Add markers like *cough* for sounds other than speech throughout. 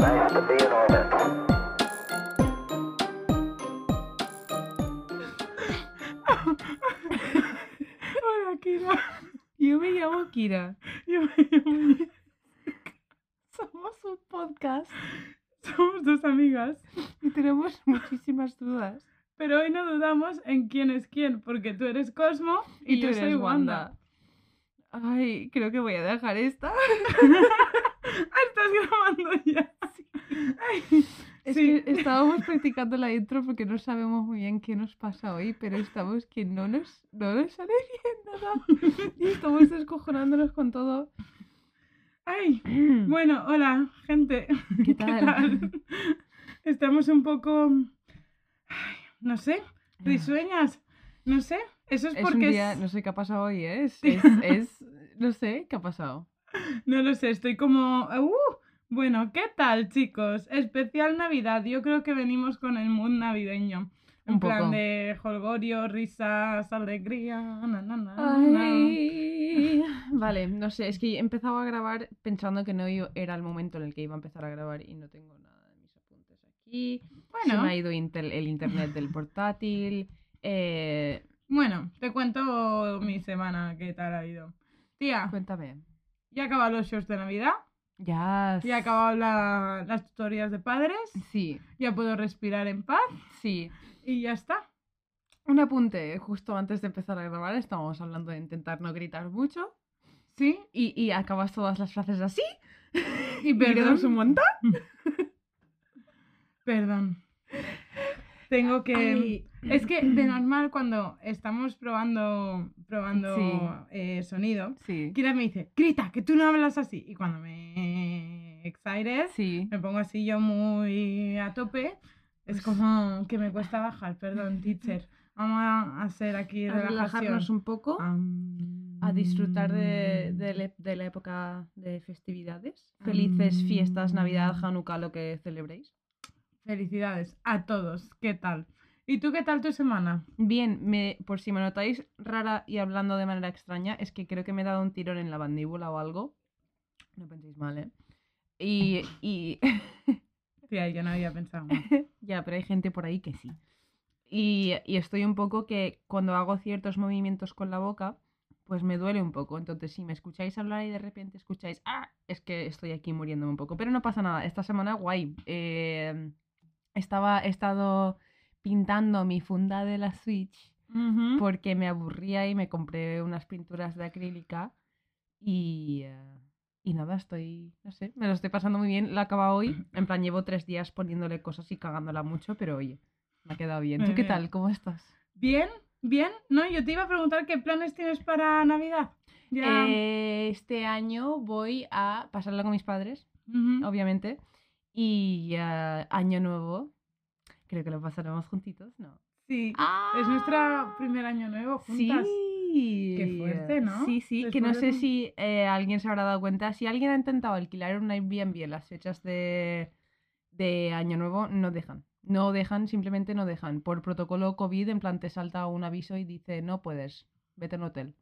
Hola, Kira. Yo me llamo Kira. Yo me llamo. Somos un podcast Somos dos amigas, y tenemos muchísimas dudas. pero hoy no dudamos en quién es quién, porque tú eres Cosmo y, tú yo eres soy Wanda. Ay, creo que voy a dejar esta. *laughs* Ah, estás grabando ya. *laughs* Es Sí. que estábamos practicando la intro porque no sabemos muy bien qué nos pasa hoy, pero estamos que no nos, no nos sale *laughs* bien nada. Y estamos descojonándonos con todo. Ay, *clears throat* bueno, hola, gente. ¿Qué *laughs* tal? Estamos un poco. ay, no sé, risueñas. No sé, eso es, Es porque. un día, es- no sé qué ha pasado hoy, ¿eh? Es, es- no sé qué ha pasado. No lo sé, estoy como... ¡Uh! Bueno, ¿qué tal, chicos? Especial Navidad. Yo creo que venimos con el mood navideño. En Un plan poco. de holgorio, risas, alegría. Na, na, na, na. Ay. Vale, no sé, es que he empezado a grabar pensando que no era el momento en el que iba a empezar a grabar y no tengo nada de mis apuntes aquí. Se Bueno, me ha ido el internet del portátil. eh, bueno, te cuento mi semana, qué tal ha ido. Tía, cuéntame. ya he acabado los shows de Navidad, Ya. ya he acabado la- las tutorías de padres, Sí, ya puedo respirar en paz sí. y ya está. Un apunte, justo antes de empezar a grabar estábamos hablando de intentar no gritar mucho ¿Sí? y, y acabas todas las frases así. *laughs* Y perdón. un montón. *laughs* Perdón. Tengo que... Ay. Es que de normal cuando estamos probando, probando Sí. eh, sonido, Sí, Kira me dice, grita, que tú no hablas así. Y cuando me excited, sí. me pongo así yo muy a tope, es como que me cuesta bajar, perdón, teacher. Vamos a hacer aquí A relajación. relajarnos un poco. A disfrutar de, de le- de la época de festividades. Felices fiestas, Navidad. Hanukkah, lo que celebréis. Felicidades a todos, ¿qué tal? ¿Y tú qué tal tu semana? Bien, me, por si me notáis rara y hablando de manera extraña, es que creo que me he dado un tirón en la mandíbula o algo. No penséis mal, ¿eh? Y, y *laughs* Tía, yo no había pensado. más. *laughs* ya, pero hay gente por ahí que sí. Y, y estoy un poco que cuando hago ciertos movimientos con la boca, pues me duele un poco. Entonces, si me escucháis hablar y de repente escucháis, ah, es que estoy aquí muriéndome un poco. Pero no pasa nada. Esta semana, guay. Eh, estaba, he estado pintando mi funda de la Switch Ujú. porque me aburría y me compré unas pinturas de acrílica y, eh, y nada, estoy, no sé, me lo estoy pasando muy bien. La acaba hoy, *laughs* en plan llevo tres días poniéndole cosas y cagándola mucho, pero oye, me ha quedado bien. ¿Tú qué tal? ¿Cómo estás? Bien, bien. No, yo te iba a preguntar qué planes tienes para Navidad. Ya. Eh, este año voy a pasarla con mis padres, obviamente, y eh, año nuevo, creo que lo pasaremos juntitos, ¿no? Sí. ¡Ah! Es nuestro primer año nuevo juntas. Sí. Qué fuerte, ¿no? Sí, sí, que no de sé si eh, alguien se habrá dado cuenta. Si alguien ha intentado alquilar un Airbnb en las fechas de, de Año Nuevo, no dejan. No dejan, simplemente no dejan. Por protocolo COVID, en plan, te salta un aviso y dice, no puedes, vete a un hotel.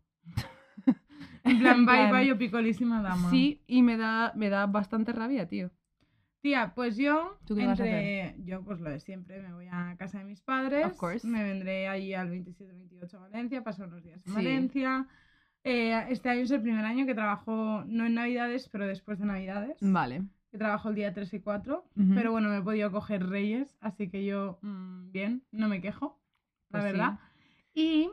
En plan, *laughs* bye bye, yo picolísima dama. Sí, y me da, me da bastante rabia, tío. Tía, pues yo, ¿Tú qué vas a entre... yo pues lo de siempre, me voy a casa de mis padres. Of course. Me vendré ahí al 27-28 a Valencia, paso unos días en Sí. Valencia. Eh, este año es el primer año que trabajo, no en Navidades, pero después de Navidades. Vale. Que trabajo el día 3 y 4. Ujú. Pero bueno, me he podido coger Reyes, así que yo, mm, bien, no me quejo, la Pues sí. verdad. Y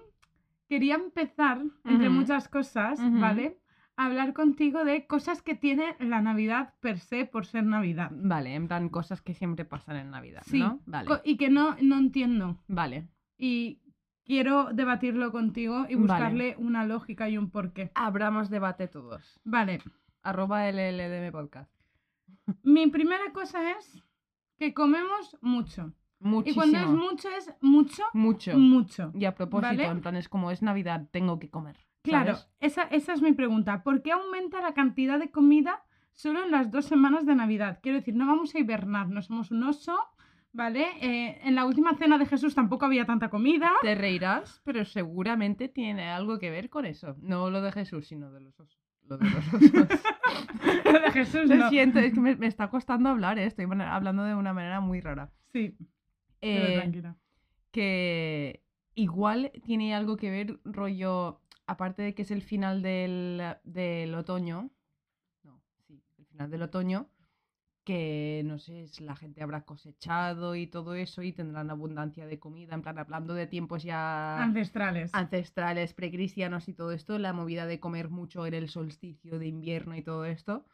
quería empezar, entre muchas cosas. ¿vale? Hablar contigo de cosas que tiene la Navidad per se por ser Navidad. Vale, en plan, cosas que siempre pasan en Navidad, Sí, ¿no? Vale. Y que no, no entiendo. Vale. Y quiero debatirlo contigo y Vale. buscarle una lógica y un porqué. Abramos debate todos. Vale, Arroba LLDM Podcast. Mi primera cosa es que comemos mucho. Muchísimo. Y cuando es mucho, es mucho, Mucho. mucho. Y a propósito, ¿Vale? en plan, es como es Navidad, tengo que comer. Claro, esa, esa es mi pregunta. ¿Por qué aumenta la cantidad de comida solo en las dos semanas de Navidad? Quiero decir, no vamos a hibernar, no somos un oso, ¿vale? Eh, en la última cena de Jesús tampoco había tanta comida. Te reirás, pero seguramente tiene algo que ver con eso. No lo de Jesús, sino de los osos. Lo de los osos. *laughs* Lo de Jesús Lo no. siento, es que me, me está costando hablar, ¿eh? estoy hablando de una manera muy rara. Sí, Eh, pero tranquila. que igual tiene algo que ver, rollo, aparte de que es el final del, del otoño, no, sí, el final del otoño, que no sé, la gente habrá cosechado y todo eso y tendrán abundancia de comida, en plan, hablando de tiempos ya Ancestrales. ancestrales, precristianos y todo esto, la movida de comer mucho en el solsticio de invierno y todo esto,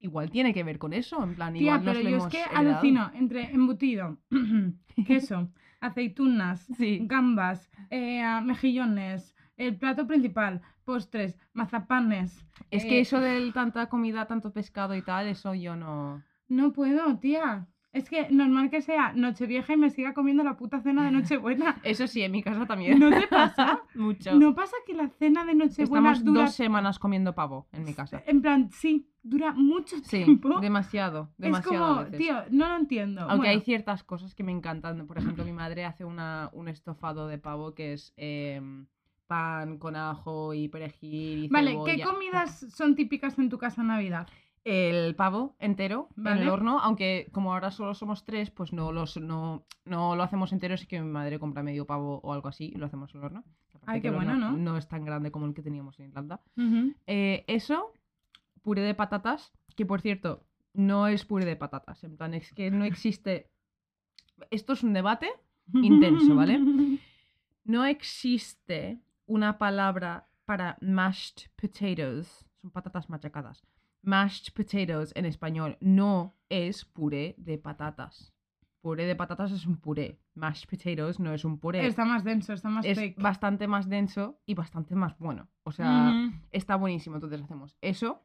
igual tiene que ver con eso, en plan, Tía, igual nos pero lo yo es hemos que heredado. alucino entre embutido, *clears throat* queso, *laughs* aceitunas, Sí. gambas, eh, ah, mejillones, el plato principal, postres, mazapanes. Es eh, que eso de tanta comida, tanto pescado y tal, eso yo no... No puedo, tía. Es que normal que sea Nochevieja y me siga comiendo la puta cena de Nochebuena. *laughs* Eso sí, en mi casa también. ¿No te pasa? *laughs* Mucho. ¿No pasa que la cena de Nochebuena Estamos dura... dos semanas comiendo pavo en mi casa. En plan, sí, dura mucho Sí, tiempo. demasiado, es demasiado como, a veces. tío, no lo entiendo. Aunque hay ciertas cosas que me encantan. Por ejemplo, mi madre hace una, un estofado de pavo que es em, pan con ajo y perejil y Vale, cebolla. ¿qué comidas son típicas en tu casa en Navidad? El pavo entero en Vale. el horno, aunque como ahora solo somos tres, pues no, los, no, no lo hacemos entero, así que mi madre compra medio pavo o algo así y lo hacemos en el horno. Ay, qué bueno, horno ¿no? No es tan grande como el que teníamos en Irlanda. Eh, eso, puré de patatas, que por cierto, no es puré de patatas. En plan, es que no existe. Esto es un debate. *laughs* Intenso, ¿vale? *laughs* No existe una palabra para mashed potatoes. Son patatas machacadas. Mashed potatoes en español no es puré de patatas. Puré de patatas es un puré. Mashed potatoes no es un puré. Está más denso, está más es bastante más denso y bastante más bueno. O sea, está buenísimo. Entonces hacemos eso.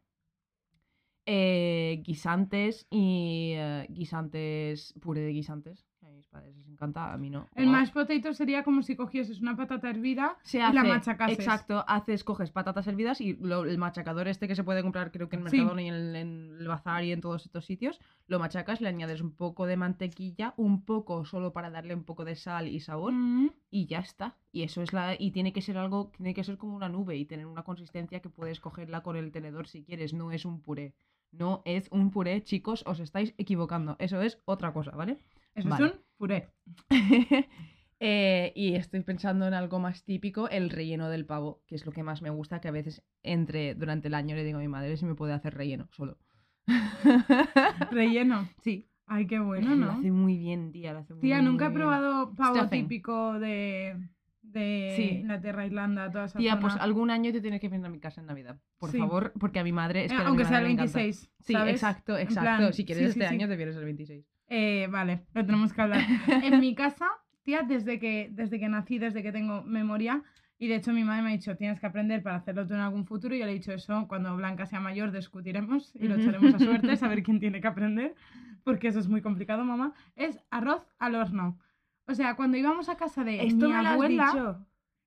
eh, guisantes y eh, guisantes, puré de guisantes. Que A mis padres les encanta, a mí no. El mashed potato sería como si cogieses una patata hervida se y hace, la machacases. Exacto, haces, coges patatas hervidas y lo- el machacador este que se puede comprar creo que en Sí. Mercadona y en el, en el bazar y en todos estos sitios, lo machacas, le añades un poco de mantequilla, un poco solo para darle un poco de sal y sabor Mm. y ya está. Y eso es la y tiene que ser algo, tiene que ser como una nube y tener una consistencia que puedes cogerla con el tenedor si quieres, no es un puré. No es un puré, chicos, os estáis equivocando. Eso es otra cosa, ¿vale? Eso Vale. es un puré. *laughs* Eh, y estoy pensando en algo más típico, el relleno del pavo, que es lo que más me gusta, que a veces entre durante el año le digo a mi madre si me puede hacer relleno solo. *laughs* Relleno. sí. Ay, qué bueno, Lo ¿no? hace muy bien, tía. lo hace muy, Tía, nunca he bien. probado pavo Stuffing. típico de, de Sí. Inglaterra, Irlanda, toda esa Tía, pues algún año te tienes que venir a mi casa en Navidad. Por Sí. favor, porque a mi madre es Eh, que a mi aunque sea el madre le encanta. 26, Sí, ¿sabes? exacto, exacto. plan, si quieres sí, este año te vienes el 26. Eh, vale, lo tenemos que hablar. en mi casa, tía, desde que, desde que nací, desde que tengo memoria, y de hecho mi madre me ha dicho, tienes que aprender para hacerlo tú en algún futuro, y yo le he dicho eso, cuando Blanca sea mayor discutiremos y lo echaremos a suerte, *laughs* saber quién tiene que aprender, porque eso es muy complicado, mamá. Es arroz al horno. O sea, cuando íbamos a casa de mi abuela,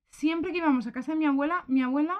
siempre que íbamos a casa de mi abuela, mi abuela,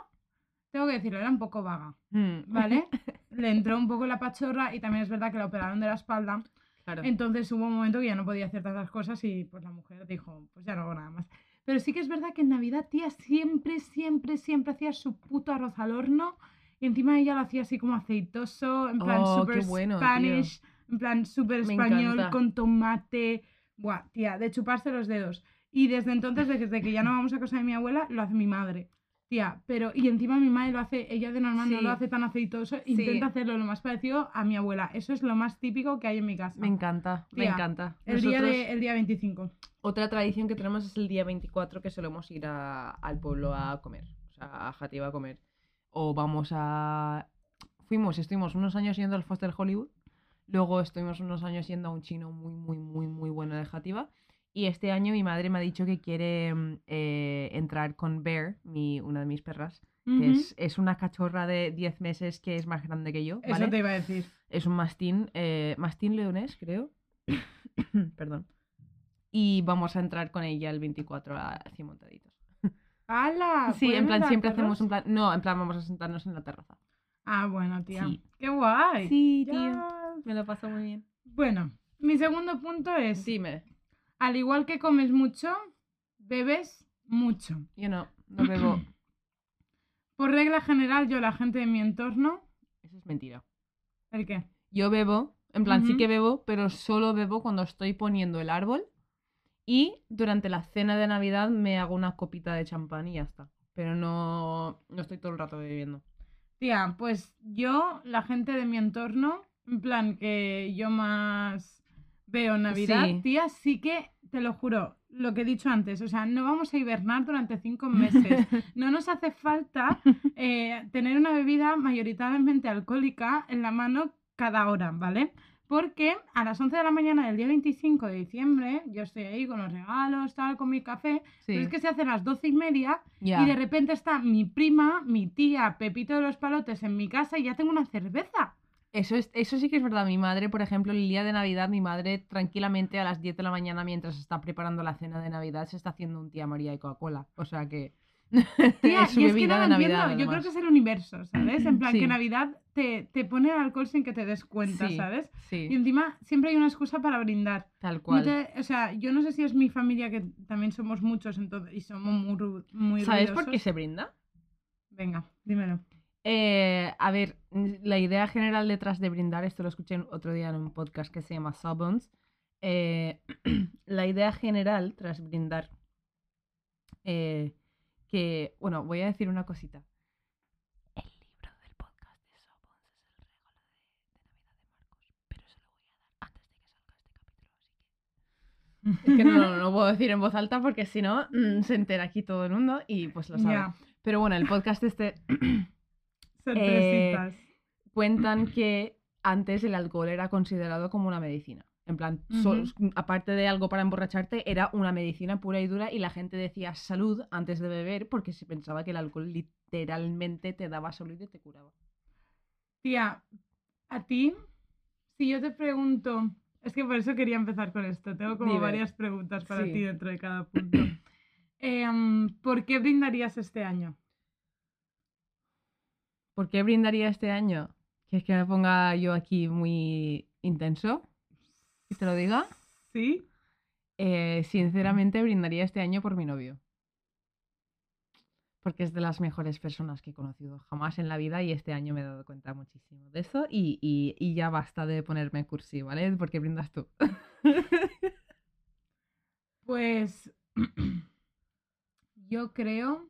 tengo que decirlo, era un poco vaga, Mm, ¿vale? *laughs* Le entró un poco la pachorra y también es verdad que la operaron de la espalda. Claro. Entonces hubo un momento que ya no podía hacer tantas cosas y pues la mujer dijo, pues ya no hago nada más. Pero sí que es verdad que en Navidad, tía, siempre, siempre, siempre hacía su puto arroz al horno y encima ella lo hacía así como aceitoso, en plan Oh, super bueno, tío. Spanish, en plan super español con tomate, buah, tía, de chuparse los dedos. Y desde entonces, desde que ya no vamos a casa de mi abuela, lo hace mi madre. Tía, pero y encima mi madre lo hace, ella de normal no Sí. lo hace tan aceitoso, Sí. intenta hacerlo lo más parecido a mi abuela. Eso es lo más típico que hay en mi casa. Me encanta, me encanta. El día, Nosotros- de, el día 25. Otra tradición que tenemos es el día 24 que solemos ir a- al pueblo a comer, o sea, a Jativa a comer. O vamos a... Fuimos, estuvimos unos años yendo al Foster Hollywood, luego estuvimos unos años yendo a un chino muy, muy, muy, muy bueno de Jativa Y este año mi madre me ha dicho que quiere mm, eh, entrar con Bear, mi, una de mis perras, que es, es una cachorra de 10 meses que es más grande que yo. Eso te iba a decir. Es un mastín, eh, mastín leonés, creo. *coughs* Perdón. Y vamos a entrar con ella el 24 a 100 montaditos. *laughs* ¡Hala! Sí, en ¿Pueden plan, siempre hacemos un plan. No, en plan, vamos a sentarnos en la terraza. Ah, bueno, tía. Sí. ¡Qué guay! Sí, tío. Me lo paso muy bien. Bueno, mi segundo punto es, Dime. Al igual que comes mucho, bebes mucho. Yo no, no bebo. *clears throat* Por regla general, yo, la gente de mi entorno, Eso es mentira. ¿el qué? Yo bebo, en plan, sí que bebo, pero solo bebo cuando estoy poniendo el árbol. Y durante la cena de Navidad me hago una copita de champán y ya está. Pero no, no estoy todo el rato bebiendo. Tía, pues yo, la gente de mi entorno, en plan que yo más veo Navidad, Sí. tía, sí que, te lo juro, lo que he dicho antes, o sea, no vamos a hibernar durante cinco meses. *laughs* No nos hace falta eh, tener una bebida mayoritariamente alcohólica en la mano cada hora, ¿vale? Porque a las 11 de la mañana del día 25 de diciembre, yo estoy ahí con los regalos, tal, con mi café, Sí. pero es que se hace las 12 y media y de repente está mi prima, mi tía, Pepito de los Palotes en mi casa y ya tengo una cerveza. Eso, es, eso sí que es verdad. Mi madre, por ejemplo, el día de Navidad, mi madre tranquilamente a las 10 de la mañana mientras está preparando la cena de Navidad se está haciendo un tía María y Coca-Cola. O sea que *laughs* Tía, es su y es que de entiendo. Navidad. Yo creo que es el universo, ¿sabes? En plan Sí. que Navidad te, te pone el alcohol sin que te des cuenta, Sí, ¿sabes? Sí, Y encima siempre hay una excusa para brindar. tal No cual. te- o sea, yo no sé si es mi familia que también somos muchos entonces, y somos muy, muy ¿Sabes por qué se brinda? Venga, dímelo. Eh, a ver, la idea general detrás de brindar, esto lo escuché otro día en un podcast que se llama Sawbones. eh, *clears throat* la idea general tras brindar, eh, que, bueno, voy a decir una cosita. El libro del podcast de Sawbones es el regalo de, de Navidad de Marcos, pero se lo voy a dar antes de que salga este capítulo, así que... *laughs* Es que no, no, no lo puedo decir en voz alta porque si no mm, se entera aquí todo el mundo y pues lo sabe. Pero bueno, el podcast este *clears throat* sorpresitas. cuentan que antes el alcohol era considerado como una medicina. En plan, so- Ujú. aparte de algo para emborracharte, era una medicina pura y dura y la gente decía salud antes de beber porque se pensaba que el alcohol literalmente te daba salud y te curaba. Tía, a ti, si yo te pregunto, es que por eso quería empezar con esto, tengo como Dime. varias preguntas para Sí. ti dentro de cada punto. *clears throat* Em, ¿Por qué brindarías este año? ¿Por qué brindaría este año? ¿Quieres que me ponga yo aquí muy intenso? ¿Y te lo diga? ¿Sí? Eh, sinceramente brindaría este año por mi novio. Porque es de las mejores personas que he conocido jamás en la vida y este año me he dado cuenta muchísimo de eso y, y- y ya basta de ponerme cursi, ¿vale? Porque brindas tú. Pues *clears throat* yo creo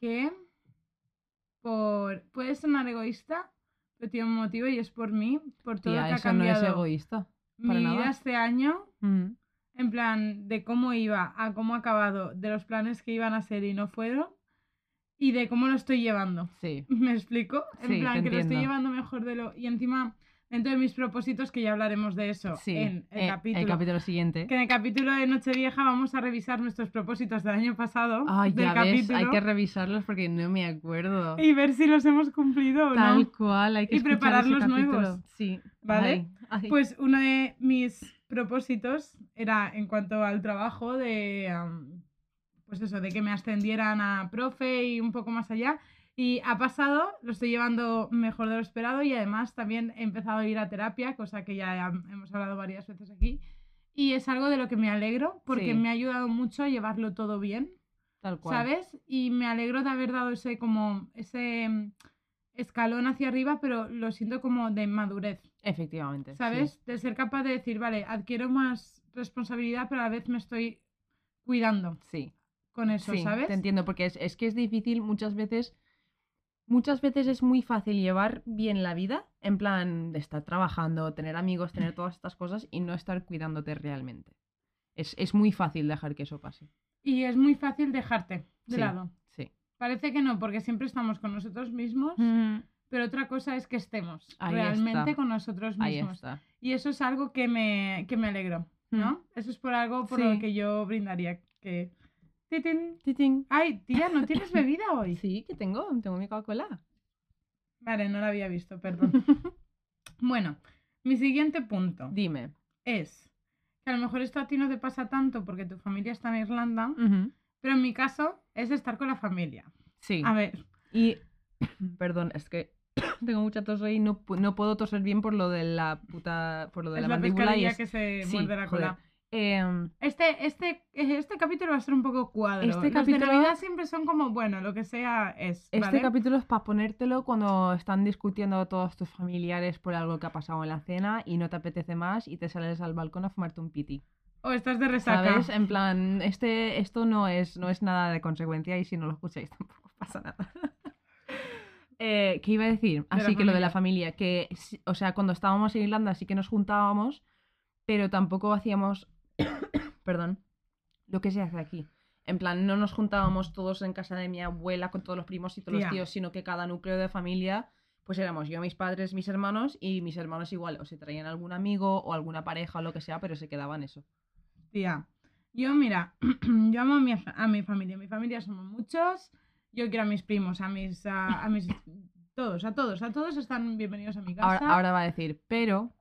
que por puede sonar egoísta, pero tiene un motivo y es por mí, por todo lo Tía, que ha eso no es cambiado egoísta. mi para vida nada. este año, Mm, en plan de cómo iba a cómo ha acabado, de los planes que iban a ser y no fueron, y de cómo lo estoy llevando. Sí, *laughs* ¿Me explico? En Sí, plan, que lo estoy llevando mejor de lo. Y encima, de mis propósitos, que ya hablaremos de eso sí. en el Eh, capítulo. el capítulo siguiente. Que en el capítulo de Nochevieja vamos a revisar nuestros propósitos del año pasado. Ay, del ya ves, capítulo, hay que revisarlos porque no me acuerdo. Y ver si los hemos cumplido o Tal no. cual, hay que y preparar los nuevos. Sí. ¿Vale? Ay, ay. Pues uno de mis propósitos era en cuanto al trabajo de. am, pues eso, de que me ascendieran a profe y un poco más allá. Y ha pasado, lo estoy llevando mejor de lo esperado y además también he empezado a ir a terapia, cosa que ya hemos hablado varias veces aquí. Y es algo de lo que me alegro porque Sí. me ha ayudado mucho a llevarlo todo bien, Tal cual. ¿sabes? Y me alegro de haber dado ese como ese mm, escalón hacia arriba, pero lo siento como de madurez. Efectivamente. sí. ¿Sabes? De ser capaz de decir, vale, adquiero más responsabilidad, pero a la vez me estoy cuidando Sí. con eso, Sí, ¿sabes? te entiendo, porque es, es que es difícil muchas veces. Muchas veces es muy fácil llevar bien la vida, en plan de estar trabajando, tener amigos, tener todas estas cosas y no estar cuidándote realmente. Es, es muy fácil dejar que eso pase. Y es muy fácil dejarte de Sí. lado. Sí. Parece que no, porque siempre estamos con nosotros mismos, pero otra cosa es que estemos Ahí realmente está. con nosotros Ahí mismos. está. Y eso es algo que me, que me alegro. ¿no? Eso es por algo por lo que yo brindaría. Que... Titín. Titín. Ay, tía, ¿no tienes bebida hoy? *laughs* Sí, que tengo, tengo mi Coca-Cola. Vale, no la había visto, perdón. *laughs* Bueno, mi siguiente punto Dime. es que a lo mejor esto a ti no te pasa tanto porque tu familia está en Irlanda, pero en mi caso es estar con la familia. Sí. A ver, Y, *coughs* perdón, es que *coughs* tengo mucha tos hoy y no, no puedo toser bien por lo de la puta, por lo de es la la mandíbula y es... que se sí, muerde la joder. Em, Este, este, este capítulo va a ser un poco cuadro. Este Los capítulo- de Navidad siempre son como, bueno, lo que sea es. Este ¿vale? capítulo es para ponértelo cuando están discutiendo todos tus familiares por algo que ha pasado en la cena y no te apetece más y te sales al balcón a fumarte un piti. O estás de resaca. ¿Sabes? En plan, este, esto no es, no es nada de consecuencia y si no lo escucháis *laughs* tampoco pasa nada. *laughs* Eh, ¿Qué iba a decir? Así que lo de la familia, que, o sea, cuando estábamos en Irlanda sí que nos juntábamos, pero tampoco hacíamos, *coughs* perdón, lo que se hace aquí. En plan, no nos juntábamos todos en casa de mi abuela con todos los primos y todos Tía. los tíos, sino que cada núcleo de familia, pues éramos yo, mis padres, mis hermanos y mis hermanos igual, o se traían algún amigo o alguna pareja o lo que sea, pero se quedaban eso. Tía, yo mira, *clears throat* yo amo a mi, a mi familia. Mi familia somos muchos. Yo quiero a mis primos, a mis, a, a mis, *coughs* todos, a todos, a todos están bienvenidos a mi casa. Ahora, ahora va a decir, pero.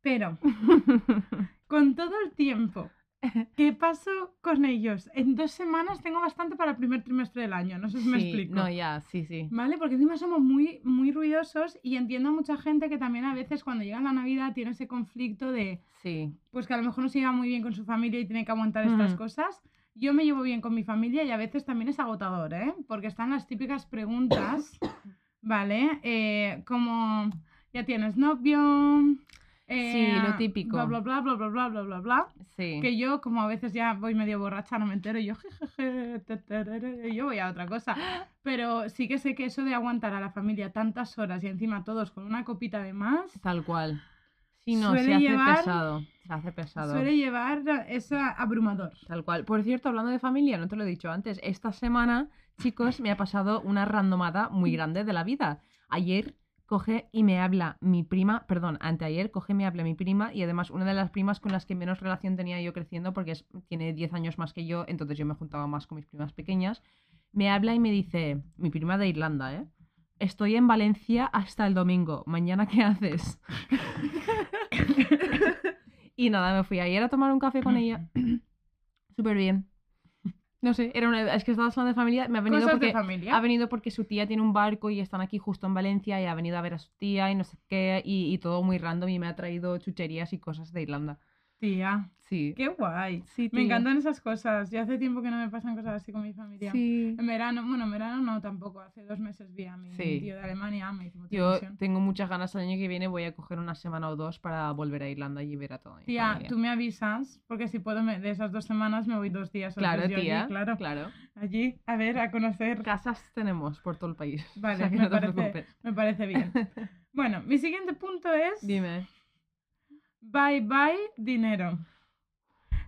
Pero *laughs* con todo el tiempo *laughs* que paso con ellos, en dos semanas tengo bastante para el primer trimestre del año. No sé si me explico. No, ya, sí, sí. ¿Vale? Porque encima somos muy, muy ruidosos y entiendo a mucha gente que también a veces cuando llega la Navidad tiene ese conflicto de, Sí. pues que a lo mejor no se lleva muy bien con su familia y tiene que aguantar estas Ujú. cosas. Yo me llevo bien con mi familia y a veces también es agotador, ¿eh? Porque están las típicas preguntas, *coughs* ¿vale? Eh, como, ¿ya tienes novio? Sí, lo típico. Bla, bla, bla, bla, bla, bla, bla, bla, bla. Sí. Que yo, como a veces ya voy medio borracha, no me entero, y yo, jejeje, te, tereré, y yo voy a otra cosa. *gasps* Pero sí que sé que eso de aguantar a la familia tantas horas y encima todos con una copita de más, Tal cual. Sí, no, Suele se hace llevar- pesado. Se hace pesado. suele llevar, es abrumador. Tal cual. Por cierto, hablando de familia, no te lo he dicho antes, esta semana, chicos, me ha pasado una randomada muy *laughs* grande de la vida. Ayer coge y me habla mi prima, perdón, anteayer coge y me habla mi prima y además una de las primas con las que menos relación tenía yo creciendo porque es- tiene 10 años más que yo, entonces yo me juntaba más con mis primas pequeñas, me habla y me dice, mi prima de Irlanda, ¿eh? Estoy en Valencia hasta el domingo. ¿Mañana qué haces? *laughs* *laughs* y nada, me fui ayer a tomar un café con ella. *clears throat* Súper bien. No sé, era una, es que estabas hablando de familia, me ha venido Cosas de porque familia. ha venido porque su tía tiene un barco y están aquí justo en Valencia y ha venido a ver a su tía y no sé qué y, y todo muy random y me ha traído chucherías y cosas de Irlanda. Tía, Sí. qué guay. Sí, Me encantan esas cosas. Ya hace tiempo que no me pasan cosas así con mi familia. Sí. En verano, bueno, en verano no tampoco. Hace dos meses vi a mi Sí. tío de Alemania, me hizo mucha Yo ilusión. tengo muchas ganas el año que viene, voy a coger una semana o dos para volver a Irlanda y ver a toda mi Tía, familia. tú me avisas, porque si puedo, me- de esas dos semanas me voy dos días. Claro, yo allí, tía. claro. claro. Allí, a ver, a conocer. Casas tenemos por todo el país. *laughs* o Vale, sea me, no parece, me parece bien. *laughs* Bueno, mi siguiente punto es Dime. Bye bye dinero.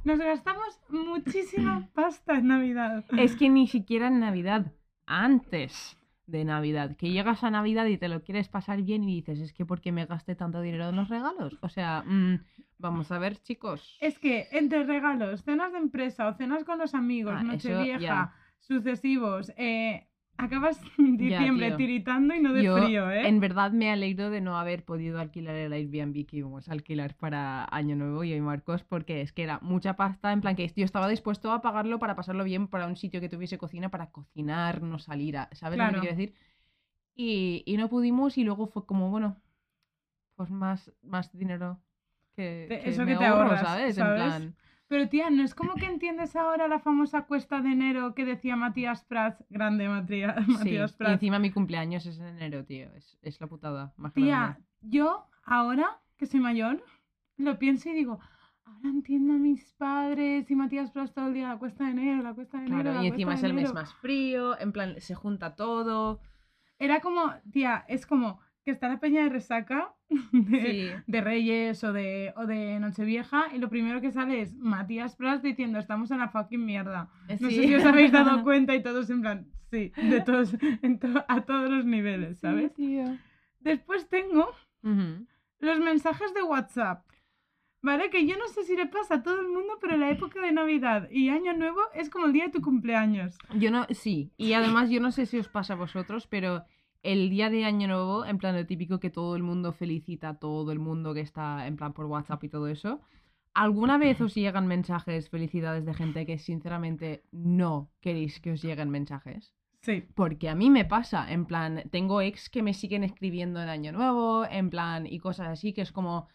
Nos gastamos muchísima *clears throat* pasta en Navidad. Es que ni siquiera en Navidad, antes de Navidad, que llegas a Navidad y te lo quieres pasar bien y dices, es que ¿por qué me gasté tanto dinero en los regalos? O sea, mm, vamos a ver, chicos. Es que entre regalos, cenas de empresa o cenas con los amigos, Ah, Nochevieja, sucesivos, eh, acabas *laughs* Ya, diciembre tiritando y no de Yo, frío, ¿eh? en verdad, me alegro de no haber podido alquilar el Airbnb que íbamos a alquilar para Año Nuevo yo y Marcos, porque es que era mucha pasta, en plan que yo estaba dispuesto a pagarlo para pasarlo bien para un sitio que tuviese cocina, para cocinar, no salir a, ¿sabes lo Claro. que quiero decir? Y, y no pudimos y luego fue como, bueno, pues más, más dinero que, Te- que eso me que te ahorro, ahorras, ¿sabes? ¿sabes? En plan, Pero tía, ¿no es como que entiendes ahora la famosa cuesta de enero que decía Matías Prats? Grande Matías, *laughs* sí. Matías Y Prats. encima mi cumpleaños es en enero, tío, es, es la putada más Tía, yo ahora que soy mayor, lo pienso y digo, ahora entiendo a mis padres y Matías Prats todo el día la cuesta de enero, la cuesta de enero. Claro, la y encima es el mes enero". más frío, en plan, se junta todo. Era como, tía, es como que está la peña de resaca *laughs* de, Sí. de Reyes o de, o de Nochevieja y lo primero que sale es Matías Prats diciendo estamos en la fucking mierda. No sé si os habéis dado *laughs* cuenta y todos en plan, sí, de todos, en to- a todos los niveles, ¿sabes? Sí, tío. Después tengo los mensajes de WhatsApp. ¿Vale? Que yo no sé si le pasa a todo el mundo, pero la época de Navidad y Año Nuevo es como el día de tu cumpleaños. Yo no, sí. Y además yo no sé si os pasa a vosotros, pero el día de Año Nuevo, en plan lo típico que todo el mundo felicita a todo el mundo que está en plan por WhatsApp y todo eso. ¿Alguna vez os llegan mensajes, felicidades de gente que sinceramente no queréis que os lleguen mensajes? Sí. Porque a mí me pasa, en plan, tengo ex que me siguen escribiendo en Año Nuevo, en plan, y cosas así, que es como,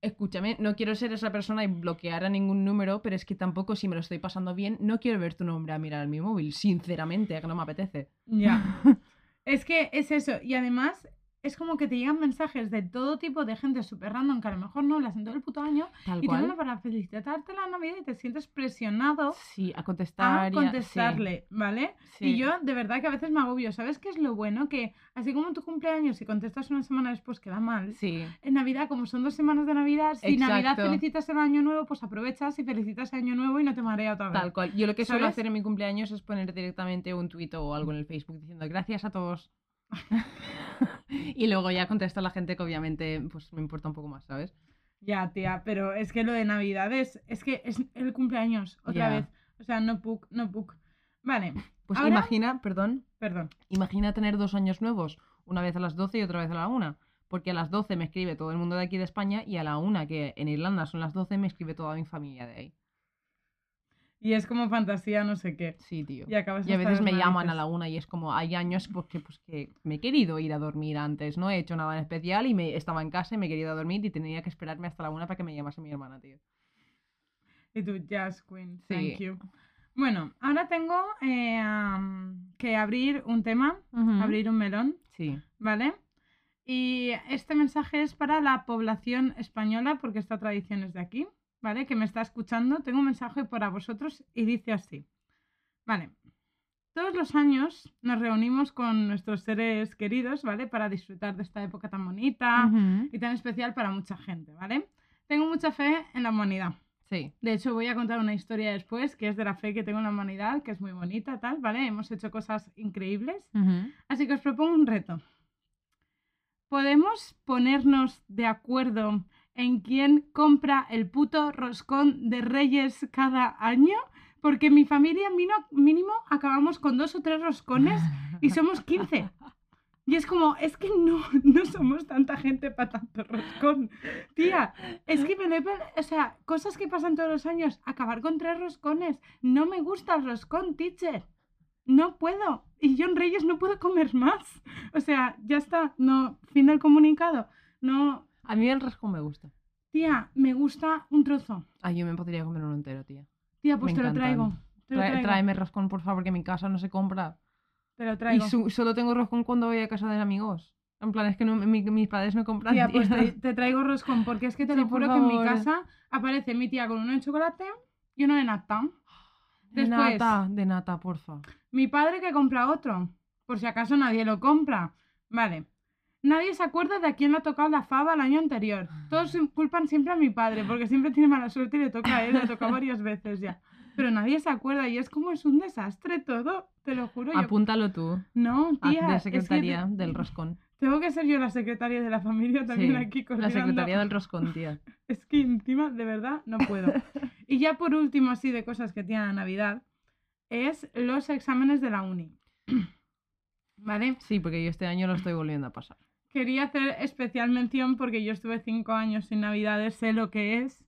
escúchame, no quiero ser esa persona y bloquear a ningún número, pero es que tampoco si me lo estoy pasando bien, no quiero ver tu nombre a mirar en mi móvil, sinceramente, que no me apetece. Ya. *laughs* es que es eso, y además es como que te llegan mensajes de todo tipo de gente súper random que a lo mejor no hablas en todo el puto año Tal y te van para felicitarte la Navidad y te sientes presionado Sí, a contestar. a y contestarle, ¿vale? Sí. Y yo de verdad que a veces me agobio. ¿Sabes qué es lo bueno? Que así como en tu cumpleaños, si contestas una semana después queda mal. Sí. En Navidad, como son dos semanas de Navidad, si Navidad Exacto. felicitas el año nuevo, pues aprovechas y felicitas el año nuevo y no te marea otra vez. Tal cual. Yo lo que suelo ¿Sabes? hacer en mi cumpleaños es poner directamente un tuit o algo en el Facebook diciendo gracias a todos. *laughs* y luego ya contesto a la gente que obviamente pues me importa un poco más, ¿sabes? Ya, tía, pero es que lo de Navidad es, es que es el cumpleaños, otra Ya. vez. O sea, no puc, no puc. Vale, Pues Ahora- imagina, perdón, perdón. imagina tener dos años nuevos, una vez a las 12 y otra vez a la 1. Porque a las 12 me escribe todo el mundo de aquí de España y a la 1, que en Irlanda son las 12, me escribe toda mi familia de ahí. Y es como fantasía, no sé qué. Sí, tío. Y acabas Y a veces me llaman a la una y es como, hay años pues que, pues que me he querido ir a dormir antes, no he hecho nada en especial y me estaba en casa y me he querido dormir y tenía que esperarme hasta la una para que me llamase mi hermana, tío. Y tú, Jazz Queen, Sí. thank you. Bueno, ahora tengo eh, que abrir un tema, abrir un melón, Sí. ¿vale? Y este mensaje es para la población española, porque esta tradición es de aquí, ¿vale? Que me está escuchando. Tengo un mensaje para vosotros y dice así. Vale. Todos los años nos reunimos con nuestros seres queridos, ¿vale? Para disfrutar de esta época tan bonita y tan especial para mucha gente, ¿vale? Tengo mucha fe en la humanidad. Sí. De hecho, voy a contar una historia después, que es de la fe que tengo en la humanidad, que es muy bonita, tal, ¿vale? Hemos hecho cosas increíbles. Así que os propongo un reto. ¿Podemos ponernos de acuerdo en quién compra el puto roscón de Reyes cada año? Porque mi familia mínimo acabamos con dos o tres roscones y somos 15. Y es como, es que no, no somos tanta gente para tanto roscón. Tía, es que me lo O sea, cosas que pasan todos los años. Acabar con tres roscones. No me gusta el roscón, teacher. No puedo. Y yo en Reyes no puedo comer más. O sea, ya está. No, fin del comunicado. No, A mí el rascón me gusta. tía, me gusta un trozo. Ay, yo me podría comer uno entero, tía. Tía, pues Me te lo traigo. Te lo Trae- traigo. tráeme rascón, por favor, que en mi casa no se compra. Te lo Y traigo. su- solo tengo roscón cuando voy a casa de amigos. En plan, es que no, mi- mis padres no compran. Tía, pues tía. te, te traigo roscón, porque es que te Sí, lo por juro que en mi favor. casa aparece mi tía con uno de chocolate y uno de nata. De Después, nata, de nata, porfa. mi padre que compra otro, por si acaso nadie lo compra. Vale. Nadie se acuerda de a quién le ha tocado la fava el año anterior. Todos sim- culpan siempre a mi padre, porque siempre tiene mala suerte y le toca a él, le toca varias veces ya. Pero nadie se acuerda y es como es un desastre todo, te lo juro. yo- Apúntalo tú. No, tía. de es que secretaría te- del roscón. Tengo que ser yo la secretaria de la familia también Sí, aquí La coordinando. secretaría del roscón, tía. *laughs* Es que encima, de verdad, no puedo. y ya por último, así de cosas que tiene la Navidad, es los exámenes de la uni. *clears throat* ¿Vale? Sí, porque yo este año lo estoy volviendo a pasar. Quería hacer especial mención porque yo estuve cinco años sin Navidades, sé lo que es,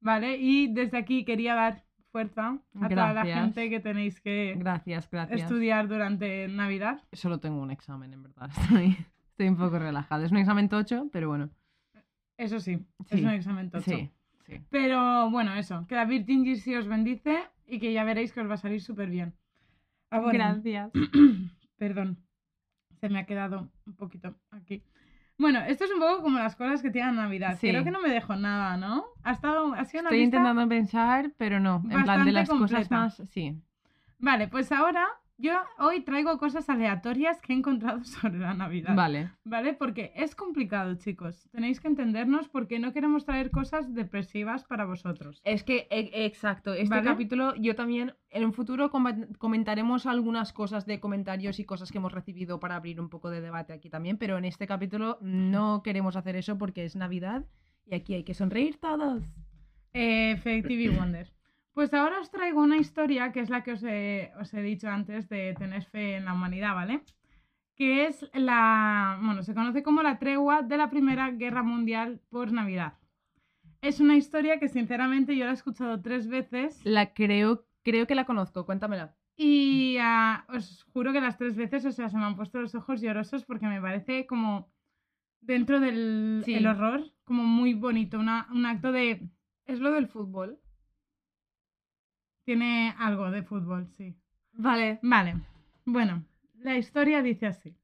¿vale? Y desde aquí quería dar fuerza a toda la gente que tenéis que Gracias, gracias. estudiar durante Navidad. Solo tengo un examen, en verdad. *laughs* Estoy, estoy un poco relajada. Es un examen tocho, pero bueno. Eso sí, Sí, es un examen tocho. Sí, sí. Pero bueno, eso, que la Virgin Jersey os bendice y que ya veréis que os va a salir súper bien. Ah, bueno, Gracias. *clears throat* Perdón, se me ha quedado un poquito aquí. Bueno, esto es un poco como las cosas que tienen Navidad. Sí. Creo que no me dejo nada, ¿no? Ha, estado, ha sido una Estoy lista- intentando pensar, pero no. En plan, de las cosas más. Sí. Vale, pues ahora yo hoy traigo cosas aleatorias que he encontrado *laughs* sobre la Navidad. Vale. ¿Vale? Porque es complicado, chicos. Tenéis que entendernos porque no queremos traer cosas depresivas para vosotros. Es que, e- exacto, este ¿Vale? capítulo yo también, en un futuro comentaremos algunas cosas de comentarios y cosas que hemos recibido para abrir un poco de debate aquí también, pero en este capítulo no queremos hacer eso porque es Navidad Y aquí hay que sonreír todos. Effective Wonder. Pues ahora os traigo una historia que es la que os he, os he dicho antes de tener fe en la humanidad, ¿vale? Que es la, bueno, se conoce como la tregua de la Primera Guerra Mundial por Navidad. Es una historia que sinceramente yo la he escuchado tres veces. La creo, creo que la conozco, cuéntamela. Y ah, os juro que las tres veces, o sea, se me han puesto los ojos llorosos porque me parece como dentro del Sí. el horror, como muy bonito, una- un acto de... ¿Es lo del fútbol? Tiene algo de fútbol, sí. Vale. Vale, bueno, la historia dice así.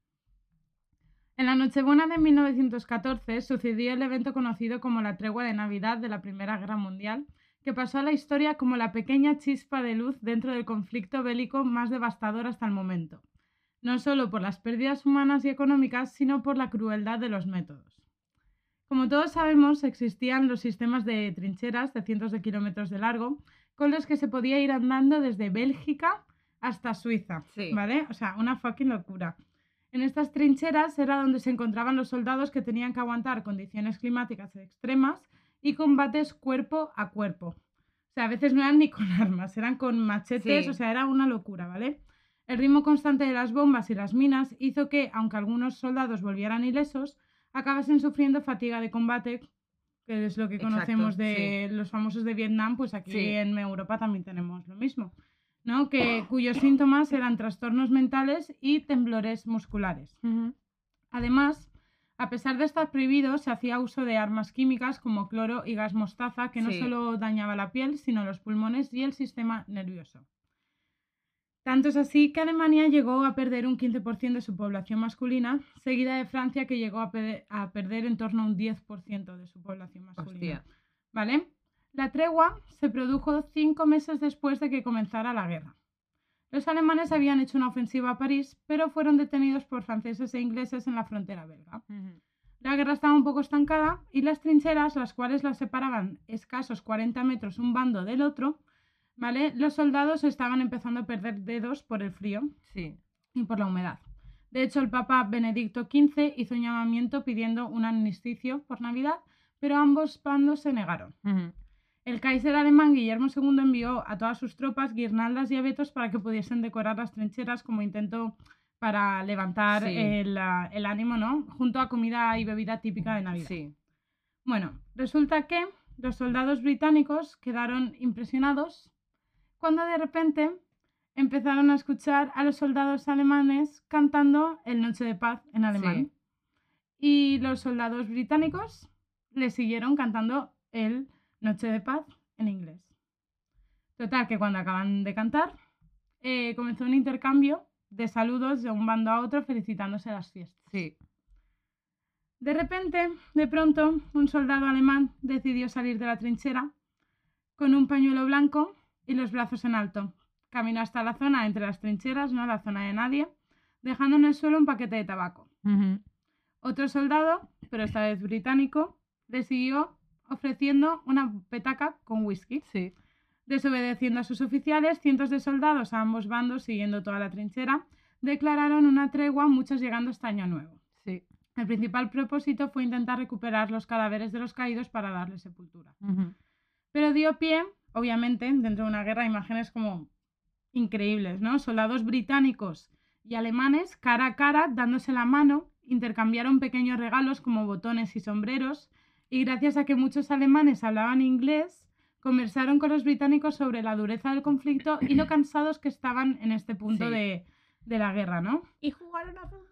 En la Nochebuena de 1914 sucedió el evento conocido como la tregua de Navidad de la Primera Guerra Mundial, que pasó a la historia como la pequeña chispa de luz dentro del conflicto bélico más devastador hasta el momento, no solo por las pérdidas humanas y económicas, sino por la crueldad de los métodos. Como todos sabemos, existían los sistemas de trincheras de cientos de kilómetros de largo, con los que se podía ir andando desde Bélgica hasta Suiza, Sí. ¿vale? O sea, una fucking locura. En estas trincheras era donde se encontraban los soldados que tenían que aguantar condiciones climáticas extremas y combates cuerpo a cuerpo. O sea, a veces no eran ni con armas, eran con machetes, Sí. o sea, era una locura, ¿vale? El ritmo constante de las bombas y las minas hizo que, aunque algunos soldados volvieran ilesos, acabasen sufriendo fatiga de combate, que es lo que Exacto, conocemos de los famosos de Vietnam, pues aquí Sí. en Europa también tenemos lo mismo. ¿no? Que, cuyos síntomas eran trastornos mentales y temblores musculares. Además, a pesar de estar prohibido, se hacía uso de armas químicas como cloro y gas mostaza que no Sí. solo dañaba la piel, sino los pulmones y el sistema nervioso. Tanto es así que Alemania llegó a perder un 15% de su población masculina, seguida de Francia que llegó a, pe- a perder en torno a un 10% de su población masculina. Hostia. ¿Vale? La tregua se produjo cinco meses después de que comenzara la guerra. Los alemanes habían hecho una ofensiva a París, pero fueron detenidos por franceses e ingleses en la frontera belga. La guerra estaba un poco estancada y las trincheras, las cuales las separaban escasos 40 metros un bando del otro, ¿vale? Los soldados estaban empezando a perder dedos por el frío Sí. y por la humedad. De hecho, el Papa Benedicto XV hizo un llamamiento pidiendo un armisticio por Navidad, pero ambos bandos se negaron. El Kaiser alemán Guillermo II envió a todas sus tropas guirnaldas y abetos para que pudiesen decorar las trincheras como intento para levantar Sí. el, ah, el ánimo, ¿no? Junto a comida y bebida típica de Navidad. Sí. Bueno, resulta que los soldados británicos quedaron impresionados cuando de repente empezaron a escuchar a los soldados alemanes cantando el Noche de Paz en alemán. Y los soldados británicos le siguieron cantando el Noche de Paz en inglés. Total, que cuando acaban de cantar, eh, comenzó un intercambio de saludos de un bando a otro felicitándose las fiestas. Sí. De repente, de pronto, un soldado alemán decidió salir de la trinchera con un pañuelo blanco y los brazos en alto. Caminó hasta la zona entre las trincheras, no la zona de nadie, dejando en el suelo un paquete de tabaco. Otro soldado, pero esta vez británico, le siguió ofreciendo una petaca con whisky. Sí. Desobedeciendo a sus oficiales, cientos de soldados a ambos bandos, siguiendo toda la trinchera, declararon una tregua, muchos llegando hasta Año Nuevo. Sí. El principal propósito fue intentar recuperar los cadáveres de los caídos para darles sepultura. Pero dio pie, obviamente, dentro de una guerra, imágenes como increíbles, ¿no? Soldados británicos y alemanes cara a cara, dándose la mano, intercambiaron pequeños regalos como botones y sombreros, y gracias a que muchos alemanes hablaban inglés, conversaron con los británicos sobre la dureza del conflicto y lo *clears throat* cansados que estaban en este punto Sí. de, de la guerra, ¿no? Y jugaron a fútbol.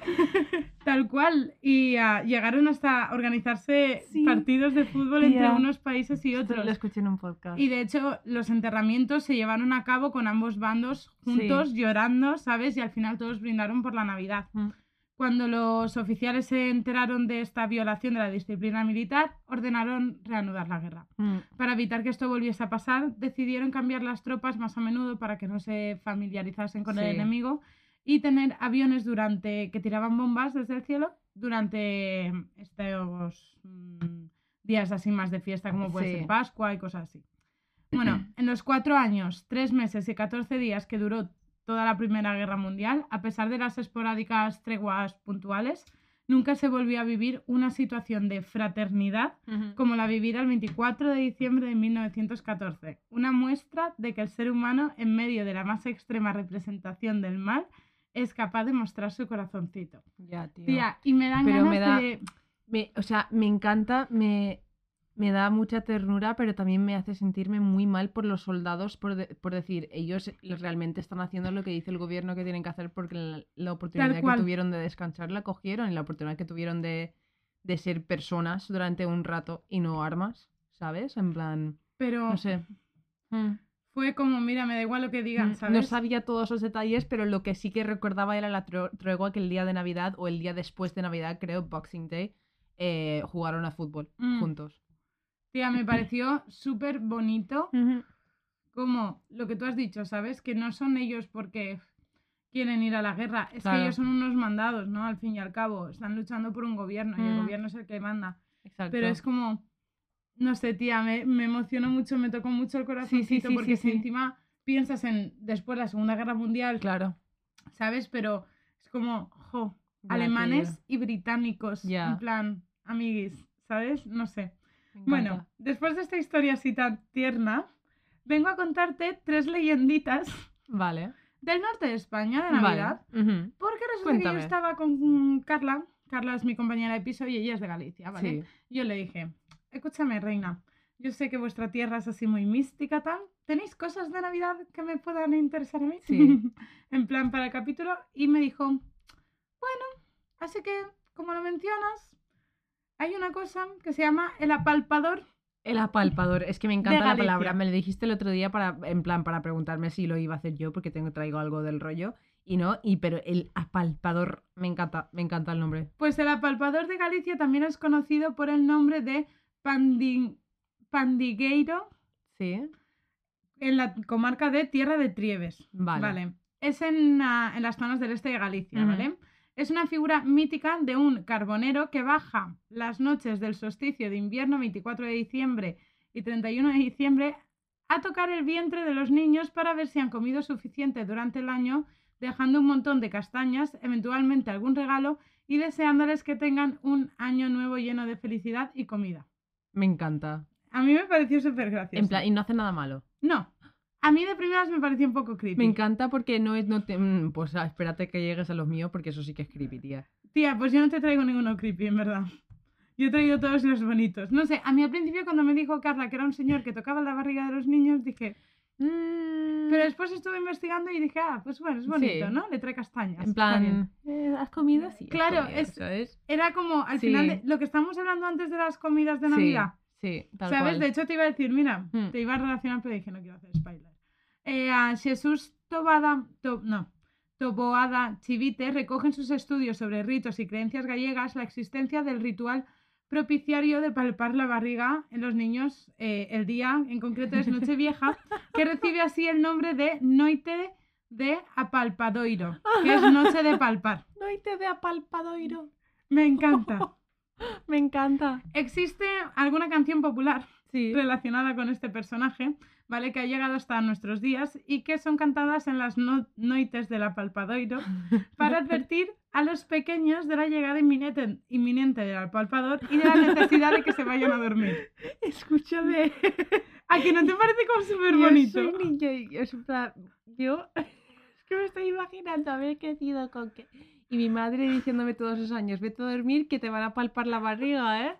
*laughs* Tal cual. Y ah, llegaron hasta organizarse Sí. partidos de fútbol entre unos países y Esto otros. Lo escuché en un podcast. Y de hecho, los enterramientos se llevaron a cabo con ambos bandos juntos, llorando, ¿sabes? Y al final todos brindaron por la Navidad. Mm. Cuando los oficiales se enteraron de esta violación de la disciplina militar, ordenaron reanudar la guerra. Mm. Para evitar que esto volviese a pasar, decidieron cambiar las tropas más a menudo para que no se familiarizasen con el enemigo y tener aviones durante que tiraban bombas desde el cielo durante estos mm, días así más de fiesta como puede Sí. ser Pascua y cosas así. *clears throat* Bueno, en los cuatro años, tres meses y 14 días que duró toda la Primera Guerra Mundial, a pesar de las esporádicas treguas puntuales, nunca se volvió a vivir una situación de fraternidad como la vivida el 24 de diciembre de 1914. Una muestra de que el ser humano, en medio de la más extrema representación del mal, es capaz de mostrar su corazoncito. Ya, tío. Tía, y me dan Pero ganas me da- de... Me- o sea, me encanta, me, me da mucha ternura, pero también me hace sentirme muy mal por los soldados, por, de- por decir, ellos realmente están haciendo lo que dice el gobierno que tienen que hacer porque la, la oportunidad que tuvieron de descansar la cogieron y la oportunidad que tuvieron de, de ser personas durante un rato y no armas, ¿sabes? En plan, Pero no sé. Mm. Fue como, mira, me da igual lo que digan, Mm, ¿sabes? No sabía todos los detalles, pero lo que sí que recordaba era la tregua que el día de Navidad o el día después de Navidad, creo, Boxing Day, eh, jugaron a fútbol Mm. juntos. Tía, me pareció súper bonito *laughs* como lo que tú has dicho, ¿sabes? Que no son ellos porque quieren ir a la guerra, es Claro. que ellos son unos mandados, ¿no? Al fin y al cabo, están luchando por un gobierno y el Mm. gobierno es el que manda. Exacto. Pero es como, no sé, tía, me, me emocionó mucho, me tocó mucho el corazoncito sí, porque sí, si encima piensas en después de la Segunda Guerra Mundial, Claro. ¿sabes? Pero es como, jo, Ya, alemanes tío. y británicos, Ya. en plan, amiguis, ¿sabes? No sé. Bueno, después de esta historia así tan tierna, vengo a contarte tres leyenditas Vale. del norte de España de Vale. Navidad. Porque resulta que yo estaba con Carla. Carla es mi compañera de piso y ella es de Galicia, ¿vale? Sí. Yo le dije, escúchame, reina, yo sé que vuestra tierra es así muy mística, tal. ¿Tenéis cosas de Navidad que me puedan interesar a mí? Sí. *laughs* en plan, para el capítulo. Y me dijo, bueno, así que, como lo mencionas, hay una cosa que se llama el apalpador. El apalpador. Es que me encanta la palabra. Me lo dijiste el otro día para, en plan, para preguntarme si lo iba a hacer yo, porque tengo, traigo algo del rollo. Y no, y pero el apalpador. Me encanta, me encanta el nombre. Pues el apalpador de Galicia también es conocido por el nombre de pandi- pandigueiro Sí. en la comarca de Tierra de Trieves. Vale. Es en, ah, en las zonas del este de Galicia. ¿vale? Es una figura mítica de un carbonero que baja las noches del solsticio de invierno 24 de diciembre y 31 de diciembre a tocar el vientre de los niños para ver si han comido suficiente durante el año, dejando un montón de castañas, eventualmente algún regalo y deseándoles que tengan un año nuevo lleno de felicidad y comida. Me encanta. A mí me pareció súper gracioso. En plan, y no hace nada malo. No, a mí de primeras me pareció un poco creepy. Me encanta porque no es. No te, mm, pues ah, espérate que llegues a los míos porque eso sí que es creepy, tía. Tía, pues yo no te traigo ninguno creepy, en verdad. Yo he traído todos los bonitos. No sé, a mí al principio cuando me dijo Carla que era un señor que tocaba la barriga de los niños, dije... Pero después estuve investigando y dije, ah, pues bueno, es bonito, Sí. ¿no? Le trae castañas. En plan. eh, ¿Has comido? Sí. Claro, comido, es- ¿sabes? Era como, al Sí. final, de, lo que estábamos hablando antes de las comidas de Sí, Navidad. Sí, tal ¿Sabes? cual. De hecho, te iba a decir, mira, Hmm. te iba a relacionar, pero dije, no quiero hacer spoiler. Eh, a Jesús Tobada, To- no, Toboada Chivite recoge en sus estudios sobre ritos y creencias gallegas la existencia del ritual propiciario de palpar la barriga en los niños. eh, el día, en concreto, es Nochevieja, *laughs* que recibe así el nombre de Noite de Apalpadoiro, *laughs* que es noche de palpar. No hay te de apalpadoiro. Me encanta. *laughs* Me encanta. Existe alguna canción popular Sí. relacionada con este personaje, ¿vale? Que ha llegado hasta nuestros días y que son cantadas en las no- noites de la Palpadoiro *laughs* para advertir a los pequeños de la llegada inminente, inminente del palpador y de la necesidad de que se vayan a dormir. *laughs* Escúchame. ¿A que no te parece como súper Yo bonito? soy niño y yo *laughs* es que me estoy imaginando haber crecido con que y mi madre diciéndome todos los años, vete a dormir que te van a palpar la barriga, ¿eh?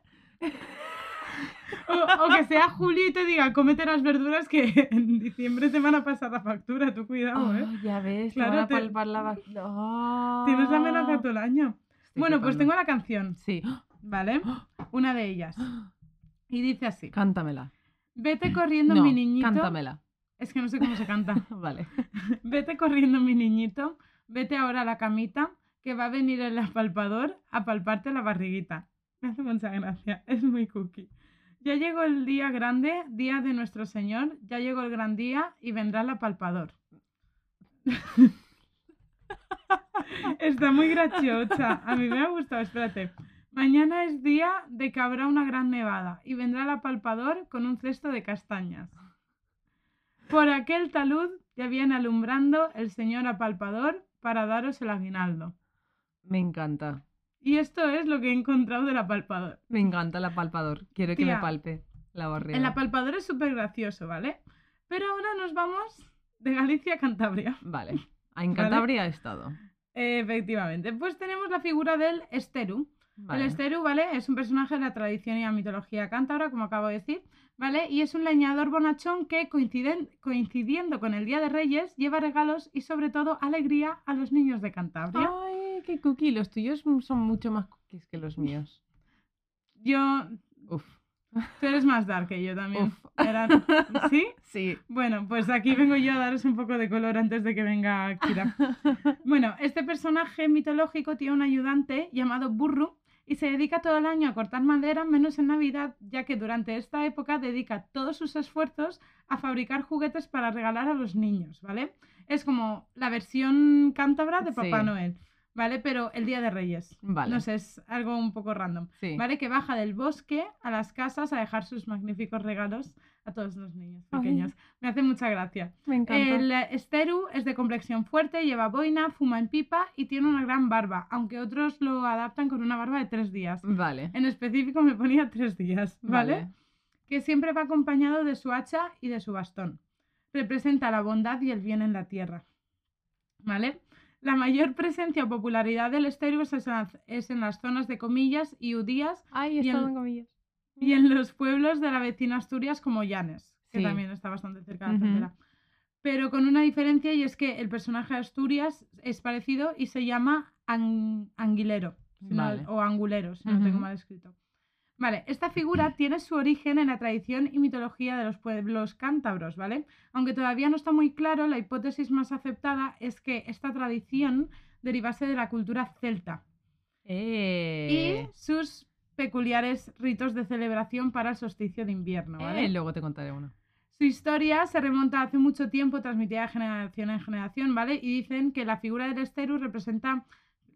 O, o que sea Julio y te diga, cómete las verduras que *laughs* en diciembre te van a pasar la factura, tú cuidado, ¿eh? Oh, ya ves, Claro, te van a te- palpar la barriga. *laughs* Tienes la amenaza todo el año. bueno, pues tengo la canción, Sí, ¿vale? *gasps* Una de ellas. Y dice así. cántamela. Vete corriendo, No, mi niñito. cántamela. Es que no sé cómo se canta. *laughs* Vale. Vete corriendo, mi niñito. Vete ahora a la camita, que va a venir el apalpador a palparte la barriguita. Me hace mucha gracia. Es muy cookie. Ya llegó el día grande, día de nuestro Señor. Ya llegó el gran día y vendrá el apalpador. *laughs* Está muy graciosa. A mí me ha gustado. Espérate. Mañana es día de que habrá una gran nevada y vendrá el apalpador con un cesto de castañas. Por aquel talud ya viene alumbrando el señor apalpador para daros el aguinaldo. Me encanta. Y esto es lo que he encontrado del apalpador. Me encanta el apalpador. Quiero que me palpe la barriga. El apalpador es súper gracioso, ¿vale? Pero ahora nos vamos de Galicia a Cantabria. Vale. *laughs* En Cantabria he estado. Efectivamente. Pues tenemos la figura del Esteru. Vale. El Esteru, ¿vale? Es un personaje de la tradición y la mitología cántabra, como acabo de decir, ¿vale? Y es un leñador bonachón que, coincidiendo con el Día de Reyes, lleva regalos y, sobre todo, alegría a los niños de Cantabria. Ay, qué cookie. Los tuyos son mucho más cookies que los míos. Yo... Uf. Tú eres más dark que yo también. Uf. Eran- *laughs* ¿Sí? Sí. Bueno, pues aquí vengo yo a daros un poco de color antes de que venga Kira. *laughs* Bueno, este personaje mitológico tiene un ayudante llamado Burru y se dedica todo el año a cortar madera, menos en Navidad, ya que durante esta época dedica todos sus esfuerzos a fabricar juguetes para regalar a los niños, ¿vale? Es como la versión cántabra de Papá Sí. Noel, ¿vale? Pero el Día de Reyes. Vale. No sé, es algo un poco random. Sí. ¿Vale? Que baja del bosque a las casas a dejar sus magníficos regalos a todos los niños Ay. pequeños. Me hace mucha gracia. Me encanta. El eh, Esteru es de complexión fuerte, lleva boina, fuma en pipa y tiene una gran barba, aunque otros lo adaptan con una barba de tres días. Vale. En específico me ponía tres días, ¿vale? Vale. Que siempre va acompañado de su hacha y de su bastón. Representa la bondad y el bien en la tierra, ¿vale? La mayor presencia o popularidad del Esteru es en las- es en las zonas de comillas y udías Ay, Y el- en comillas. y en los pueblos de la vecina Asturias como Llanes, que Sí. también está bastante cerca de la frontera. Pero con una diferencia y es que el personaje de Asturias es parecido y se llama An- Anguilero o Angulero, si no tengo mal escrito. Vale, esta figura tiene su origen en la tradición y mitología de los pueblos cántabros, ¿vale? Aunque todavía no está muy claro, la hipótesis más aceptada es que esta tradición derivase de la cultura celta Eh. y sus peculiares ritos de celebración para el solsticio de invierno, ¿vale? Eh, luego te contaré uno. Su historia se remonta hace mucho tiempo, transmitida de generación en generación, ¿vale? Y dicen que la figura del Esteru representa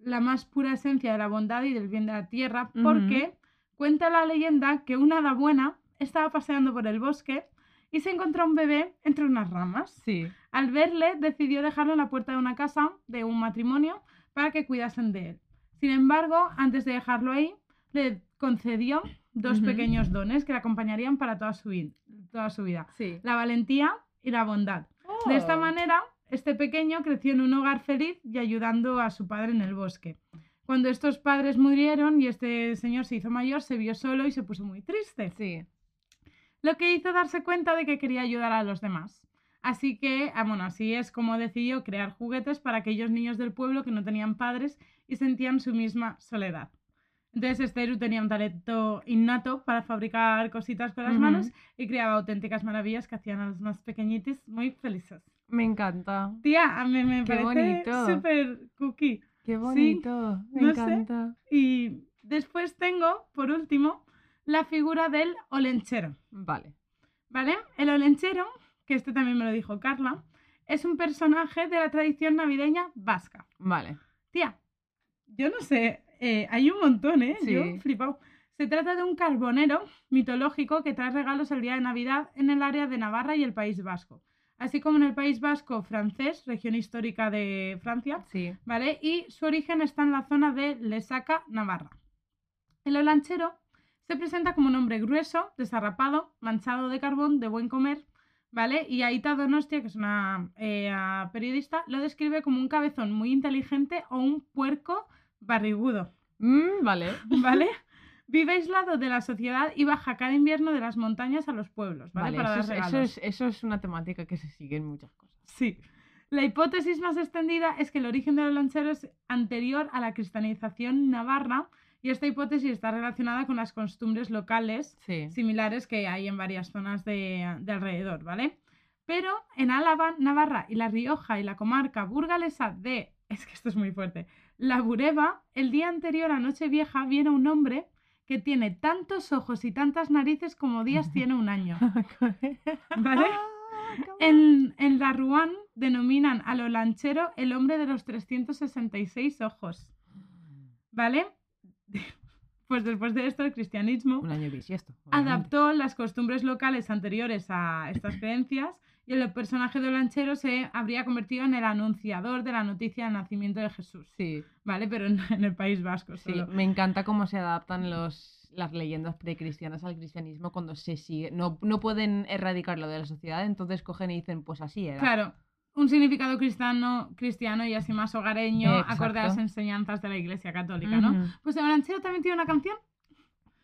la más pura esencia de la bondad y del bien de la tierra, porque cuenta la leyenda que una hada buena estaba paseando por el bosque y se encontró un bebé entre unas ramas. Sí. Al verle, decidió dejarlo en la puerta de una casa de un matrimonio para que cuidasen de él. Sin embargo, antes de dejarlo ahí, le concedió dos pequeños dones que le acompañarían para toda su, vid- toda su vida. Sí. La valentía y la bondad. De esta Oh. manera, este pequeño creció en un hogar feliz y ayudando a su padre en el bosque. Cuando estos padres murieron y este señor se hizo mayor, se vio solo y se puso muy triste Sí. lo que hizo darse cuenta de que quería ayudar a los demás. Así que, ah, bueno, así es como decidió crear juguetes para aquellos niños del pueblo que no tenían padres y sentían su misma soledad. Entonces, Esteru tenía un talento innato para fabricar cositas con las Ujú. manos y creaba auténticas maravillas que hacían a los más pequeñitos muy felices. Me encanta. Tía, a mí me Qué parece súper cookie. Qué bonito. Me no sé. encanta. Y después tengo, por último, la figura del olenchero. Vale. ¿Vale? El olenchero, que este también me lo dijo Carla, es un personaje de la tradición navideña vasca. Vale. Tía, yo no sé, eh, hay un montón, ¿eh? Sí. Yo flipado. Se trata de un carbonero mitológico que trae regalos el día de Navidad en el área de Navarra y el País Vasco. Así como en el País Vasco francés, región histórica de Francia, Sí. ¿vale? Y su origen está en la zona de Lesaca, Navarra. El olanchero se presenta como un hombre grueso, desarrapado, manchado de carbón, de buen comer, ¿vale? Y Aita Donostia, que es una eh, periodista, lo describe como un cabezón muy inteligente o un puerco barrigudo, Mm, vale. *laughs* ¿vale? Vive aislado de la sociedad y baja cada invierno de las montañas a los pueblos, ¿vale? Vale, Para eso, dar es, eso, es, eso es una temática que se sigue en muchas cosas. Sí. La hipótesis más extendida es que el origen de los lancheros es anterior a la cristianización navarra y esta hipótesis está relacionada con las costumbres locales Sí. similares que hay en varias zonas de, de alrededor, ¿vale? Pero en Álava, Navarra y La Rioja y la comarca burgalesa de, *laughs* es que esto es muy fuerte, La Bureba, el día anterior a Nochevieja viene un hombre que tiene tantos ojos y tantas narices como días tiene un año. *laughs* ¿Vale? En, en la Ruán denominan a lo lanchero el hombre de los 366 ojos. ¿Vale? *laughs* Pues después de esto, el cristianismo Un año bisiesto. obviamente. adaptó las costumbres locales anteriores a estas creencias y el personaje de Olanchero se habría convertido en el anunciador de la noticia del nacimiento de Jesús. Sí, ¿Vale? Pero en, en el País Vasco. sí. Me encanta cómo se adaptan los, las leyendas precristianas al cristianismo cuando se sigue. No, no pueden erradicarlo de la sociedad, entonces cogen y dicen, pues así era. Claro, un significado cristiano, cristiano y así más hogareño, acorde a las Exacto. enseñanzas de la Iglesia Católica, ¿no? Pues el Olanchero también tiene una canción,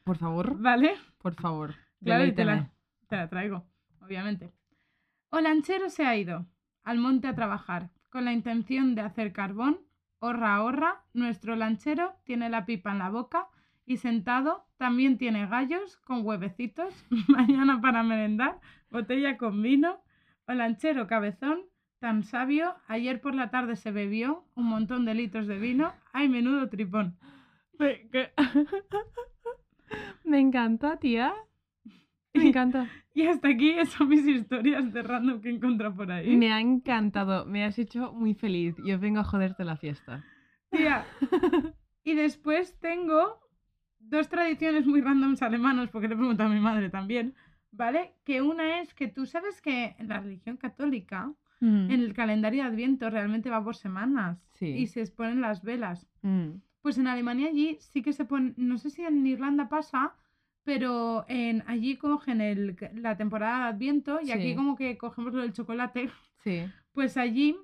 Por favor, ¿vale? por favor. Claro, y te la, deleíteme. te la traigo, obviamente. Olanchero se ha ido al monte a trabajar con la intención de hacer carbón. Horra, horra, nuestro lanchero tiene la pipa en la boca y sentado también tiene gallos con huevecitos. *laughs* Mañana para merendar, botella con vino. Olanchero cabezón, tan sabio, ayer por la tarde se bebió un montón de litros de vino. ¡Ay, menudo tripón! Me *laughs* encanta, tía. *laughs* Me encanta. *laughs* Y hasta aquí son mis historias de random que he encontrado por ahí. Me ha encantado. Me has hecho muy feliz. Yo vengo a joderte la fiesta. Tía. *laughs* Y después tengo dos tradiciones muy randoms alemanas, porque le he preguntado a mi madre también, ¿vale? Que una es que tú sabes que en la religión católica, en el calendario de Adviento realmente va por semanas Sí. y se exponen las velas. Mm. Pues en Alemania allí sí que se pone, no sé si en Irlanda pasa, pero en allí cogen el, la temporada de Adviento y Sí. aquí como que cogemos lo del chocolate. *laughs* Sí. Pues allí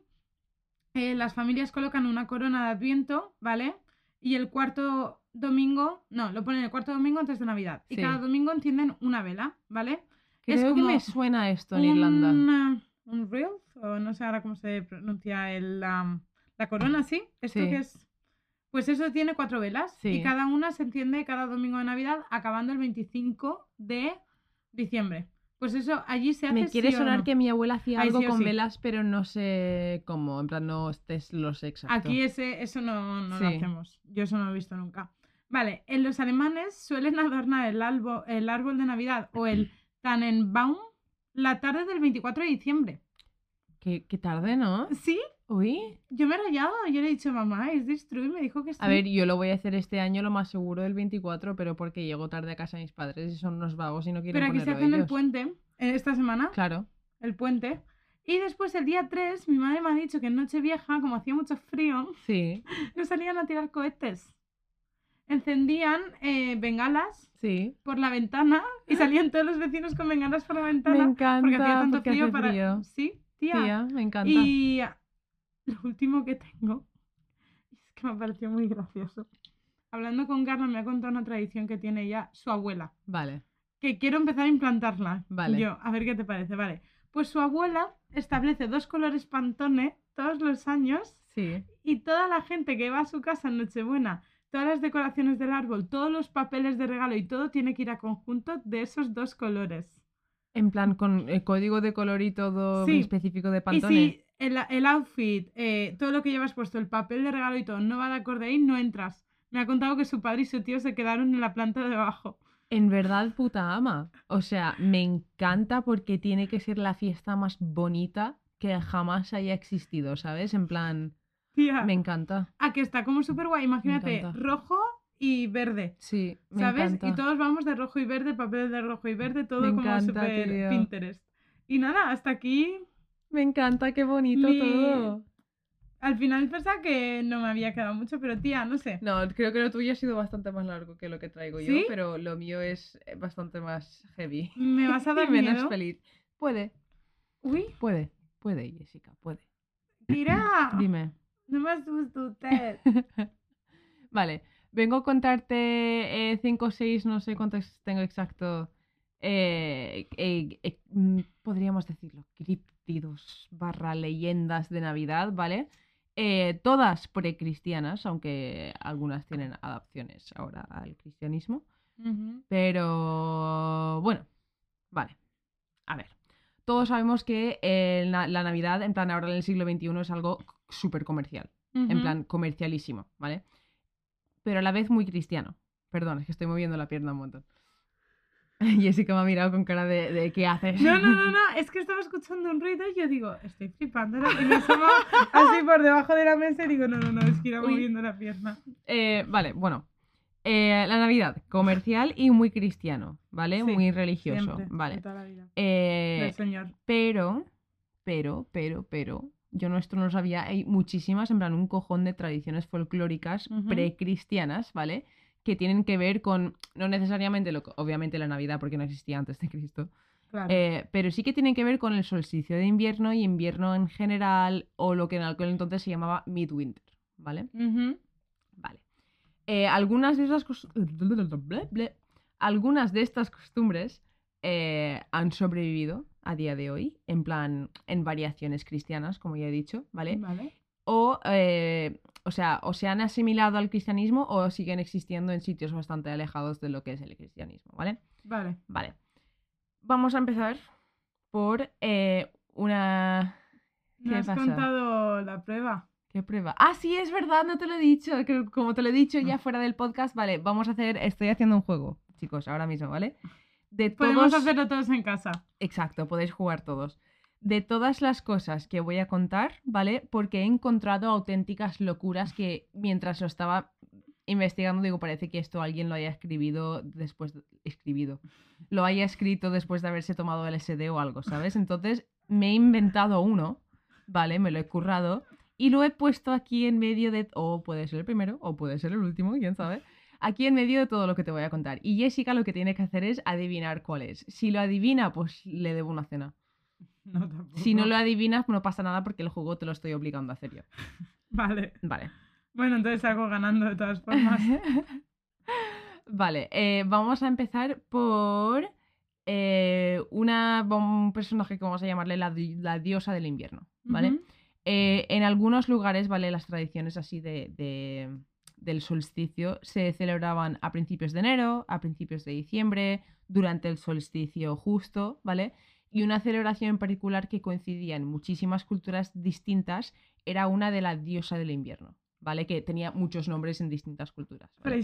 eh, las familias colocan una corona de Adviento, ¿vale? Y el cuarto domingo, no, lo ponen el cuarto domingo antes de Navidad. Y cada domingo encienden una vela, ¿vale? Creo Es que como me suena esto en Irlanda. Un, uh, un wreath, o no sé ahora cómo se pronuncia el, um, la corona, ¿sí? Esto Sí. que es... Pues eso tiene cuatro velas Sí. y cada una se enciende cada domingo de Navidad acabando el 25 de diciembre. Pues eso allí se hace Me quiere sí sonar no. que mi abuela hacía algo sí con sí. velas, pero no sé cómo. En plan, no estés los exacto. Aquí ese, eso no, no lo hacemos. Yo eso no lo he visto nunca. Vale, en los alemanes suelen *laughs* adornar el, albo- el árbol de Navidad o el *clears throat* Tannenbaum la tarde del 24 de diciembre. Qué, qué tarde, ¿no? ¿Sí? Uy. Yo me he rayado. Yo le he dicho, mamá, es? Y me dijo que sí. A ver, yo lo voy a hacer este año lo más seguro el 24, pero porque llego tarde a casa de mis padres y son unos vagos y no quieren Pero aquí se ponerlo hace en el puente, eh, esta semana, Claro. el puente. Y después, el día 3, mi madre me ha dicho que en Nochevieja, como hacía mucho frío, Sí, *laughs* no salían a tirar cohetes. Encendían eh, bengalas sí. por la ventana y *gasps* salían todos los vecinos con bengalas por la ventana. Me encanta porque hacía tanto porque frío hace para. frío. Sí, tía. Tía, me encanta. Y *laughs* lo último que tengo es que me pareció muy gracioso. Hablando con Carla me ha contado una tradición que tiene ella su abuela, Vale. que quiero empezar a implantarla. Vale. Yo, a ver qué te parece, vale. Pues su abuela establece dos colores Pantone todos los años Sí. y toda la gente que va a su casa en Nochebuena, todas las decoraciones del árbol, todos los papeles de regalo y todo tiene que ir a conjunto de esos dos colores. En plan, con el código de color y todo Sí. específico de Y Pantone. si el, el outfit, eh, todo lo que llevas puesto, el papel de regalo y todo, no va de acorde ahí, no entras. Me ha contado que su padre y su tío se quedaron en la planta de abajo. En verdad, puta ama. O sea, me encanta porque tiene que ser la fiesta más bonita que jamás haya existido, ¿sabes? En plan, Tía, me encanta. a que está como súper guay. Imagínate, rojo y verde. Sí, me ¿Sabes? encanta. Y todos vamos de rojo y verde, papel de rojo y verde, todo Me como súper. Pinterest. Y nada, hasta aquí. Me encanta, qué bonito Mi- todo. Al final pensaba que no me había quedado mucho, pero tía, no sé. No, creo que lo tuyo ha sido bastante más largo que lo que traigo yo, pero lo mío es eh, bastante más heavy. ¿Me vas a *laughs* dar y menos miedo? feliz. Puede, Uy, puede, puede, Jessica, puede. tira. *clears throat* Dime. No me asustes. *laughs* Vale, vengo a contarte 5 o 6, no sé cuántos tengo exacto. eh, eh, eh, mm, podríamos decirlo, barra leyendas de Navidad, ¿vale? Eh, todas precristianas, aunque algunas tienen adaptaciones ahora al cristianismo. Pero bueno, vale. A ver, todos sabemos que eh, la, la Navidad, en plan ahora en el siglo XXI, es algo súper comercial en plan comercialísimo, ¿vale? Pero a la vez muy cristiano. Perdón, es que estoy moviendo la pierna un montón. *laughs* Jessica me ha mirado con cara de, de ¿qué haces? No, no, no, no, *laughs* es que estaba escuchando un ruido y yo digo, estoy flipando. Y me asomo así por debajo de la mesa y digo, no, no, no, es que Uy. moviendo la pierna. Eh, vale, bueno. Eh, la Navidad, comercial y muy cristiano, ¿vale? Sí, muy religioso, Siempre, ¿vale? toda la vida. Eh, Del Señor. pero, pero, pero, pero, yo no, esto no lo sabía, hay muchísimas, en plan, un cojón de tradiciones folclóricas Ujú. precristianas, ¿vale? Que tienen que ver con, no necesariamente, lo, obviamente la Navidad, porque no existía antes de Cristo, Claro. eh, pero sí que tienen que ver con el solsticio de invierno y invierno en general, o lo que en aquel entonces se llamaba midwinter, ¿vale? Vale. Eh, algunas de esas cos- algunas de estas costumbres eh, han sobrevivido a día de hoy, en plan, en variaciones cristianas, como ya he dicho, ¿vale? Vale. O, eh, o sea, o se han asimilado al cristianismo o siguen existiendo en sitios bastante alejados de lo que es el cristianismo, ¿vale? Vale. Vale. Vamos a empezar por eh, una... ¿Me ¿Qué has contado la prueba? ¿Qué prueba? Ah, sí, es verdad, no te lo he dicho. como te lo he dicho ya fuera del podcast, vale, vamos a hacer, estoy haciendo un juego, chicos, ahora mismo, ¿vale? De Podemos todos... hacerlo todos en casa. Exacto, podéis jugar todos. De todas las cosas que voy a contar, ¿vale? Porque he encontrado auténticas locuras que mientras lo estaba investigando, digo, parece que esto alguien lo haya escribido después de... escribido. Lo haya escrito después de haberse tomado LSD o algo, ¿sabes? Entonces me he inventado uno, ¿vale? Me lo he currado y lo he puesto aquí en medio de... O puede ser el primero, o puede ser el último, quién sabe. Aquí en medio de todo lo que te voy a contar. Y Jessica lo que tiene que hacer es adivinar cuál es. Si lo adivina, pues le debo una cena. *laughs* No, tampoco. Si no lo adivinas, no pasa nada porque el juego te lo estoy obligando a hacer yo. *laughs* Vale. Vale. Bueno, entonces salgo ganando de todas formas. *laughs* vale, eh, vamos a empezar por eh, una, un personaje que vamos a llamarle la, di- la diosa del invierno, ¿vale? Eh, en algunos lugares, ¿vale? Las tradiciones así de, de- del solsticio se celebraban a principios de enero, a principios de diciembre, durante el solsticio justo, ¿vale? Y una celebración en particular que coincidía en muchísimas culturas distintas era una de la diosa del invierno, ¿vale? Que tenía muchos nombres en distintas culturas. ¿vale?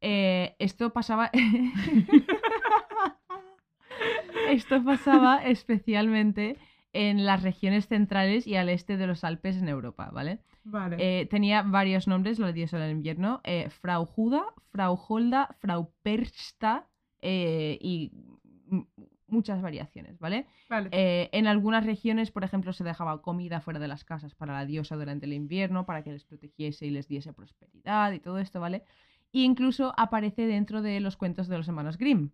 Eh, esto pasaba. *laughs* esto pasaba especialmente en las regiones centrales y al este de los Alpes en Europa, ¿vale? Vale. Eh, tenía varios nombres, la diosa del invierno: eh, Frau Juda, Frau Holda, Frau Persta eh, y muchas variaciones, ¿vale? vale. Eh, en algunas regiones, por ejemplo, se dejaba comida fuera de las casas para la diosa durante el invierno, para que les protegiese y les diese prosperidad y todo esto, ¿vale? E incluso aparece dentro de los cuentos de los hermanos Grimm,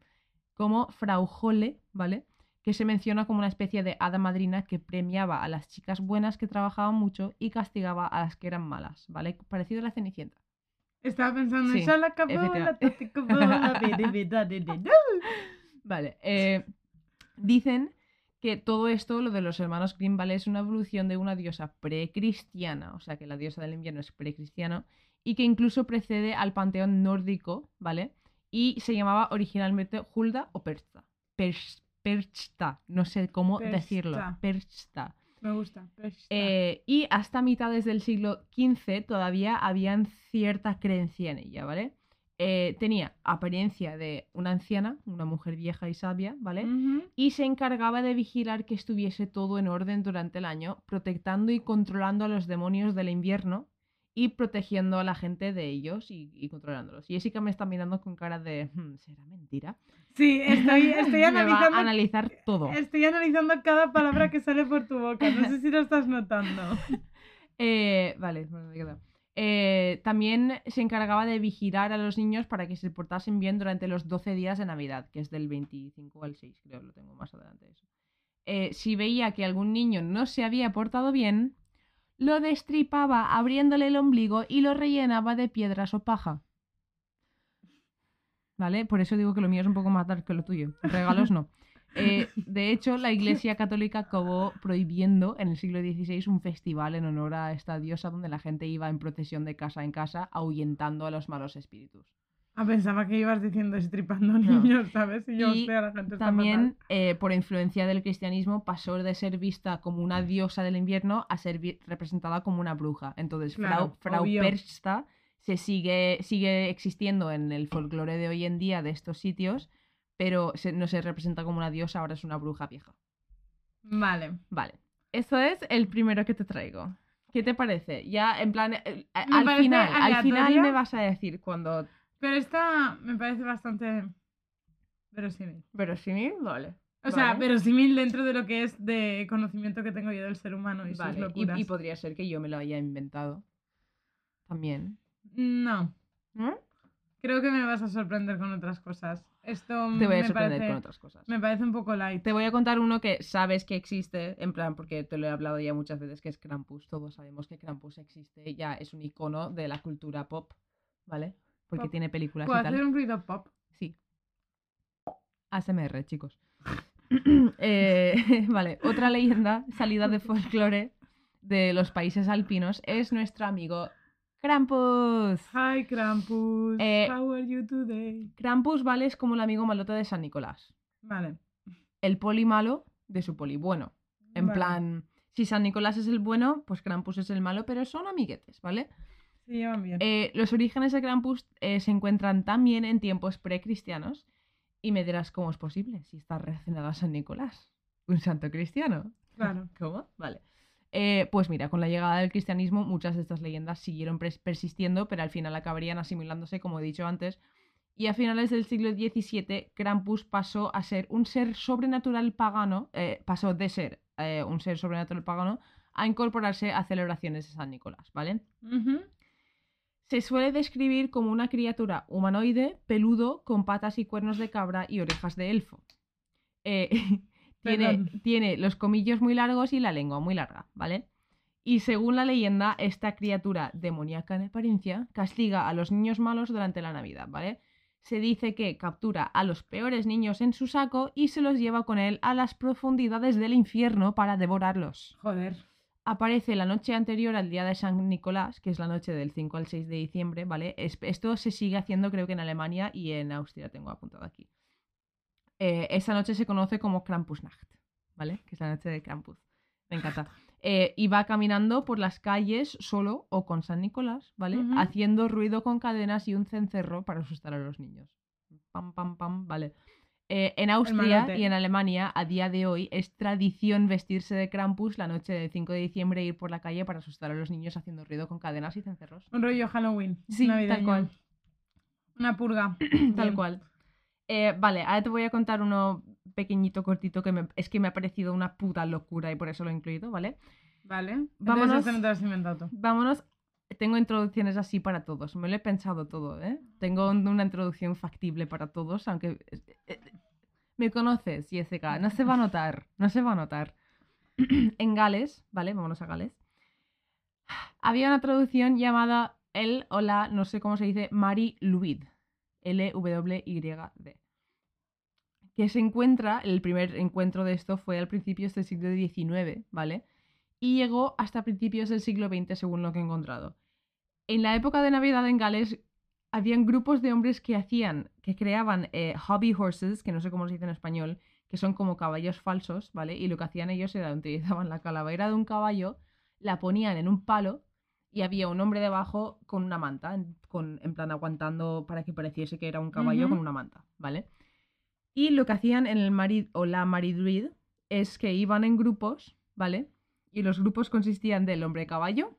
como Frau Holle, ¿vale? Que se menciona como una especie de hada madrina que premiaba a las chicas buenas que trabajaban mucho y castigaba a las que eran malas, ¿vale? Parecido a la Cenicienta. Estaba pensando sí, di, du. *laughs* Vale, eh, dicen que todo esto, lo de los hermanos Grimm, ¿vale? Es una evolución de una diosa precristiana, o sea que la diosa del invierno es precristiano, y que incluso precede al panteón nórdico, ¿vale? Y se llamaba originalmente Hulda o Persta. Pers- Perchta, no sé cómo decirlo. Perchta. Perchta. Me gusta. Eh, y hasta mitades del siglo XV todavía habían cierta creencia en ella, ¿vale? Eh, tenía apariencia de una anciana, una mujer vieja y sabia, ¿vale? Y se encargaba de vigilar que estuviese todo en orden durante el año, protectando y controlando a los demonios del invierno y protegiendo a la gente de ellos y, y controlándolos. Y Jessica me está mirando con cara de, "Hmm, ¿será mentira? Sí, estoy, *laughs* estoy analizando. analizar todo. Estoy analizando cada palabra que sale por tu boca. No sé si lo estás notando. *laughs* Eh, vale, bueno, me he quedado. Eh, también se encargaba de vigilar a los niños para que se portasen bien durante los 12 días de Navidad, que es del 25 al 6, creo, lo tengo más adelante eso. Eh, si veía que algún niño no se había portado bien, lo destripaba abriéndole el ombligo y lo rellenaba de piedras o paja. ¿Vale? Por eso digo que lo mío es un poco más dark que lo tuyo. Regalos no. *laughs* Eh, de hecho, la Iglesia Católica acabó prohibiendo en el siglo XVI un festival en honor a esta diosa donde la gente iba en procesión de casa en casa ahuyentando a los malos espíritus. Ah, pensaba que ibas diciendo estripando No. niños, ¿sabes? Y yo, Y hostia, la gente está También, eh, por influencia del cristianismo, pasó de ser vista como una diosa del invierno a ser representada como una bruja. Entonces, Claro, Frau, Frau. Persta se sigue, sigue existiendo en el folclore de hoy en día de estos sitios, pero se- no se representa como una diosa, ahora es una bruja vieja. Vale. Vale. Eso es el primero que te traigo. ¿Qué te parece? Ya, en plan, eh, Me al final, al final me vas a decir cuando Pero esta me parece bastante verosímil. Verosímil, vale. O sea, Vale. verosímil dentro de lo que es de conocimiento que tengo yo del ser humano y sus Vale, locuras. Y, y podría ser que yo me lo haya inventado. También. No, ¿No? creo que me vas a sorprender con otras cosas. Esto Te voy a sorprender parece, con otras cosas. me parece un poco light. Te voy a contar uno que sabes que existe, en plan, porque te lo he hablado ya muchas veces, que es Krampus. Todos sabemos que Krampus existe, ya es un icono de la cultura pop, ¿vale? Porque Pop. tiene películas ¿Puedo y tal. hacer un ruido pop? Sí. ASMR, chicos. *clears throat* Eh, *laughs* vale, otra leyenda salida de *laughs* folclore de los países alpinos es nuestro amigo Krampus. Hi Krampus, Eh, how are you today? Krampus, ¿vale? Es como el amigo malote de San Nicolás. Vale. El poli malo de su poli bueno. En vale. plan, si San Nicolás es el bueno, pues Krampus es el malo, pero son amiguetes, ¿vale? Se llevan bien. Eh, los orígenes de Krampus eh, se encuentran también en tiempos precristianos. Y me dirás, ¿cómo es posible si está relacionado a San Nicolás? Un santo cristiano. Claro. *laughs* ¿Cómo? Vale. Eh, pues mira, con la llegada del cristianismo muchas de estas leyendas siguieron persistiendo, pero al final acabarían asimilándose, como he dicho antes. Y a finales del siglo XVII, Krampus pasó a ser un ser sobrenatural pagano, eh, pasó de ser eh, un ser sobrenatural pagano a incorporarse a celebraciones de San Nicolás, ¿vale? Se suele describir como una criatura humanoide, peludo, con patas y cuernos de cabra y orejas de elfo. Eh, *laughs* tiene, los comillos muy largos y la lengua muy larga, ¿vale? Y según la leyenda, esta criatura demoníaca en apariencia castiga a los niños malos durante la Navidad, ¿vale? Se dice que captura a los peores niños en su saco y se los lleva con él a las profundidades del infierno para devorarlos Joder. aparece la noche anterior al día de San Nicolás, que es la noche del 5 al 6 de diciembre, ¿vale? Es- esto se sigue haciendo creo que en Alemania y en Austria, tengo apuntado aquí. Eh, esa noche se conoce como Krampusnacht, ¿vale? Que es la noche de Krampus. Me encanta. *laughs* Eh, y va caminando por las calles solo o con San Nicolás, ¿vale? Haciendo ruido con cadenas y un cencerro para asustar a los niños. Pam, pam, pam, vale. Eh, en Austria y en Alemania, a día de hoy, es tradición vestirse de Krampus la noche del 5 de diciembre e ir por la calle para asustar a los niños haciendo ruido con cadenas y cencerros. Un rollo Halloween. Sí, tal cual. Una purga. *clears throat* Tal cual. Eh, vale, ahora te voy a contar uno pequeñito, cortito, que me- es que me ha parecido una puta locura y por eso lo he incluido, ¿vale? Vale. Vámonos. Entonces no. Vámonos. Tengo introducciones así para todos. Me lo he pensado todo, ¿eh? Tengo un- una introducción factible para todos, aunque... eh, eh, Me conoces, Jessica. No se va a notar. No se va a notar. *clears throat* en Gales, ¿vale? Vámonos a Gales. Había una traducción llamada el o la, no sé cómo se dice, Mari Luid. L-W-Y-D. Que se encuentra, el primer encuentro de esto fue al principios del siglo XIX, ¿vale? y llegó hasta principios del siglo XX, según lo que he encontrado. En la época de Navidad en Gales, habían grupos de hombres que hacían, que creaban eh, hobby horses, que no sé cómo se dice en español, que son como caballos falsos, ¿vale? Y lo que hacían ellos era utilizaban la calavera de un caballo, la ponían en un palo y había un hombre debajo con una manta, en, con, en plan aguantando para que pareciese que era un caballo con una manta, ¿vale? Y lo que hacían en el Marid o la Maridruid es que iban en grupos, ¿vale? Y los grupos consistían del hombre caballo,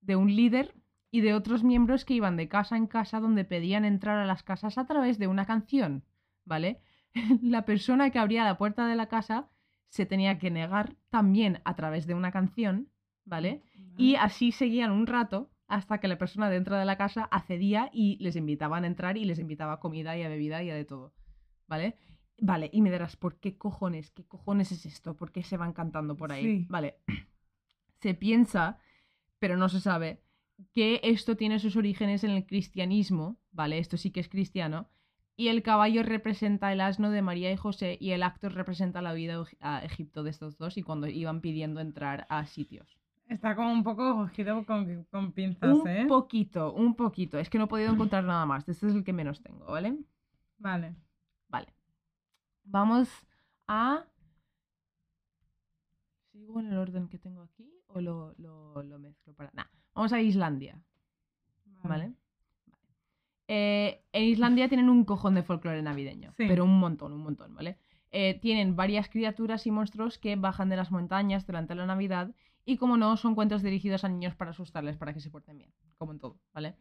de un líder y de otros miembros que iban de casa en casa donde pedían entrar a las casas a través de una canción, ¿vale? *laughs* La persona que abría la puerta de la casa se tenía que negar también a través de una canción, ¿vale? Y así seguían un rato hasta que la persona dentro de la casa accedía y les invitaban a entrar y les invitaba a comida y a bebida y a de todo, ¿vale? Vale, y me dirás, ¿por qué cojones? ¿Qué cojones es esto? ¿Por qué se van cantando por ahí? Sí. Vale. *clears throat* Se piensa, pero no se sabe, que esto tiene sus orígenes en el cristianismo, ¿vale? Esto sí que es cristiano. Y el caballo representa el asno de María y José y el actor representa la vida a Egipto de estos dos y cuando iban pidiendo entrar a sitios. Está como un poco cogido con, con pinzas, Un ¿eh? poquito, un poquito. Es que no he podido encontrar nada más. Este es el que menos tengo, ¿vale? Vale. Vale. Vamos a... ¿Sigo en el orden que tengo aquí o lo, lo, lo mezclo para...? Nah, vamos a Islandia, ¿vale? Vale. Eh, en Islandia tienen un cojón de folclore navideño, Sí. pero un montón, un montón, ¿vale? Eh, tienen varias criaturas y monstruos que bajan de las montañas durante la Navidad Y como no, son cuentos dirigidos a niños para asustarles, para que se porten bien, como en todo, ¿vale?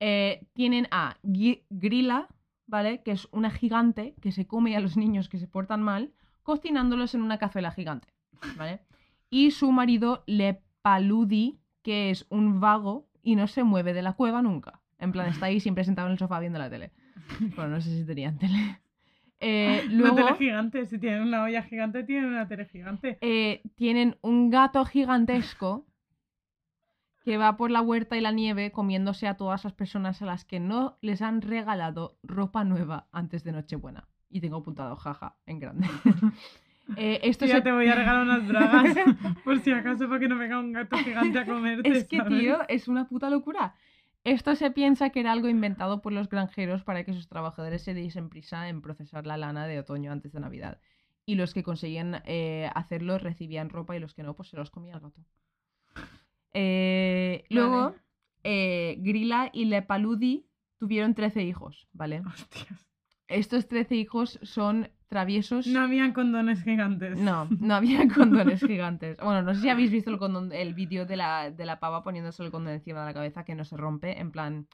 Eh, tienen a Grilla, ¿vale? Que es una gigante que se come a los niños que se portan mal, cocinándolos en una cazuela gigante, ¿vale? Y su marido Lepaludi, que es un vago y no se mueve de la cueva nunca. En plan, está ahí siempre sentado en el sofá viendo la tele. Bueno, no sé si tenían tele. Eh, luego *laughs* Una tele gigante. Si tienen una olla gigante, tienen una tele gigante. eh, tienen un gato gigantesco *laughs* que va por la huerta y la nieve comiéndose a todas las personas a las que no les han regalado ropa nueva antes de Nochebuena. Y tengo apuntado jaja en grande. *laughs* Eh, esto Tía, se- te voy a regalar unas bragas. por si acaso, para que no venga un gato gigante a comerte. Es que, ¿sabes? tío, es una puta locura. Esto se piensa que era algo inventado por los granjeros para que sus trabajadores se diesen prisa en procesar la lana de otoño antes de Navidad. Y los que conseguían eh, hacerlo recibían ropa y los que no, pues se los comía el gato. Eh, luego, eh, Grilla y Lepaludi tuvieron 13 hijos, ¿vale? Hostias. Estos 13 hijos son traviesos. No habían condones gigantes. No, no había *laughs* condones gigantes. Bueno, no sé si habéis visto el, condón- el vídeo de la, de la pava poniéndose el condón encima de la cabeza que no se rompe, en plan...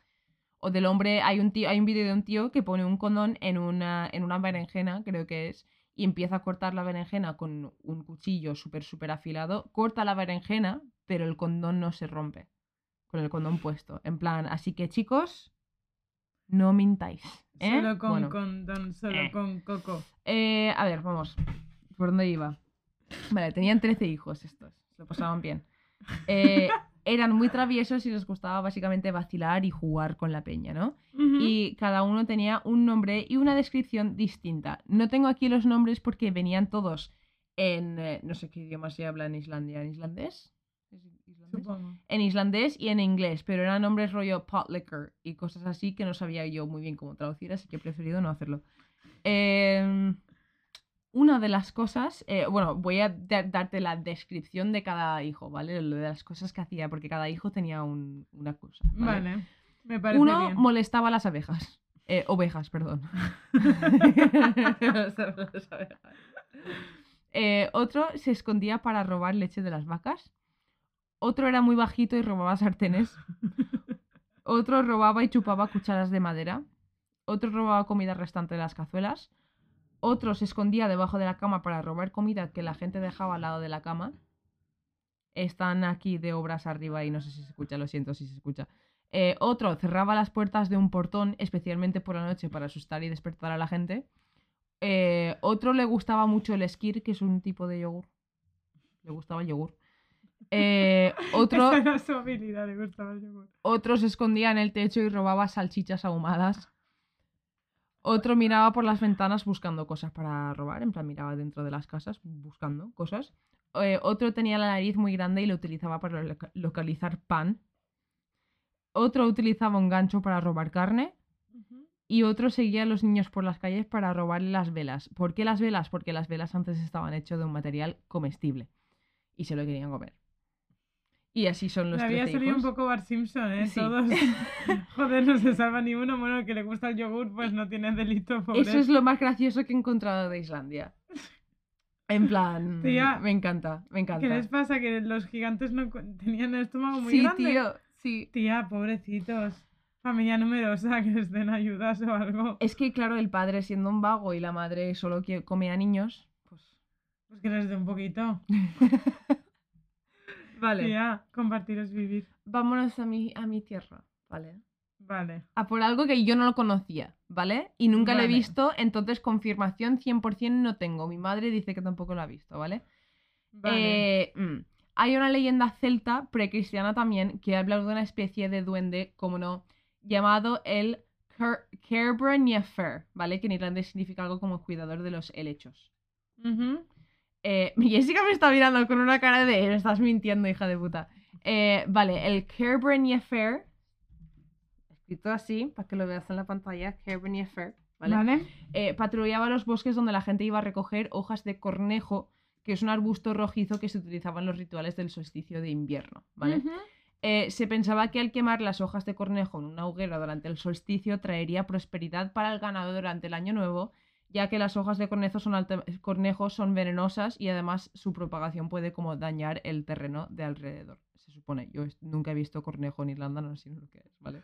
O del hombre, hay un, tío, hay un vídeo de un tío que pone un condón en una, en una berenjena, creo que es, y empieza a cortar la berenjena con un cuchillo súper, súper afilado. Corta la berenjena, pero el condón no se rompe. Con el condón puesto. En plan, así que chicos, no mintáis. ¿eh? Solo con Bueno. condón, solo Eh. con coco. Eh, a ver, vamos. ¿Por dónde iba? Vale, tenían 13 hijos estos. Se lo pasaban bien. *laughs* Eran muy traviesos y les gustaba básicamente vacilar y jugar con la peña, ¿no? Y cada uno tenía un nombre y una descripción distinta. No tengo aquí los nombres porque venían todos en... no sé qué idioma se habla en Islandia. ¿En islandés? ¿Es islandés? Supongo. en islandés y en inglés, pero eran nombres rollo pot liquor y cosas así que no sabía yo muy bien cómo traducir, así que he preferido no hacerlo. Em, una de las cosas, eh, bueno, voy a da- darte la descripción de cada hijo, ¿vale? Lo de las cosas que hacía, porque cada hijo tenía un- una cosa. ¿vale? Vale. Me parece Uno bien. molestaba a las abejas. Eh, ovejas, perdón. *laughs* *laughs* Eh, otro se escondía para robar leche de las vacas. Otro era muy bajito y robaba sartenes. *laughs* Otro robaba y chupaba cucharas de madera. Otro robaba comida restante de las cazuelas. Otro se escondía debajo de la cama para robar comida que la gente dejaba al lado de la cama. Están aquí de obras arriba y no sé si se escucha, lo siento si se escucha. Eh, otro cerraba las puertas de un portón, especialmente por la noche, para asustar y despertar a la gente. Eh, otro le gustaba mucho el skir, que es un tipo de yogur. Le gustaba el yogur. Eh, *laughs* otro, Esa era su habilidad, le gustaba el yogur. otro se escondía en el techo y robaba salchichas ahumadas. Otro miraba por las ventanas buscando cosas para robar, en plan miraba dentro de las casas buscando cosas. Eh, otro tenía la nariz muy grande y lo utilizaba para loca- localizar pan. Otro utilizaba un gancho para robar carne. Y otro seguía a los niños por las calles para robarle las velas. ¿Por qué las velas? Porque las velas antes estaban hechas de un material comestible. Y se lo querían comer. Y así son los Le había 13 salido un poco Bar Simpson, ¿eh? Sí. Todos. *laughs* Joder, no se salva ni uno. Bueno, el que le gusta el yogur, pues no tiene delito, pobre. Eso es lo más gracioso que he encontrado de Islandia. En plan, Tía, me encanta, me encanta. ¿Qué les pasa? Que los gigantes no tenían el estómago muy sí, grande. tío, sí. Tía, pobrecitos. Familia numerosa, *laughs* que les den ayudas o algo. Es que, claro, el padre siendo un vago y la madre solo que come a niños, pues... Pues que les dé un poquito. *laughs* Vale. Tía, compartir es vivir. Vámonos a mi, a mi tierra, ¿vale? Vale. A por algo que yo no lo conocía, ¿vale? Y nunca lo he Vale. visto, entonces confirmación 100% no tengo. Mi madre dice que tampoco lo ha visto, ¿vale? Vale. Eh, mm, Hay una leyenda celta, precristiana también, que habla de una especie de duende, como no, llamado el Cairbre ¿vale? Que en irlandés significa algo como cuidador de los helechos. Ujú. Eh, *laughs* Jessica me está mirando con una cara de, "Me estás mintiendo, hija de puta. Eh, vale, el Cairbre escrito así, para que lo veas en la pantalla, Cairbre ¿vale? Vale. eh, patrullaba los bosques donde la gente iba a recoger hojas de cornejo, que es un arbusto rojizo que se utilizaba en los rituales del solsticio de invierno, ¿vale? Eh, se pensaba que al quemar las hojas de cornejo en una hoguera durante el solsticio traería prosperidad para el ganado durante el año nuevo ya que las hojas de cornejo son, cornejo son venenosas y además su propagación puede como dañar el terreno de alrededor. Se supone, yo nunca he visto cornejo en Irlanda, no sé lo que es, ¿vale?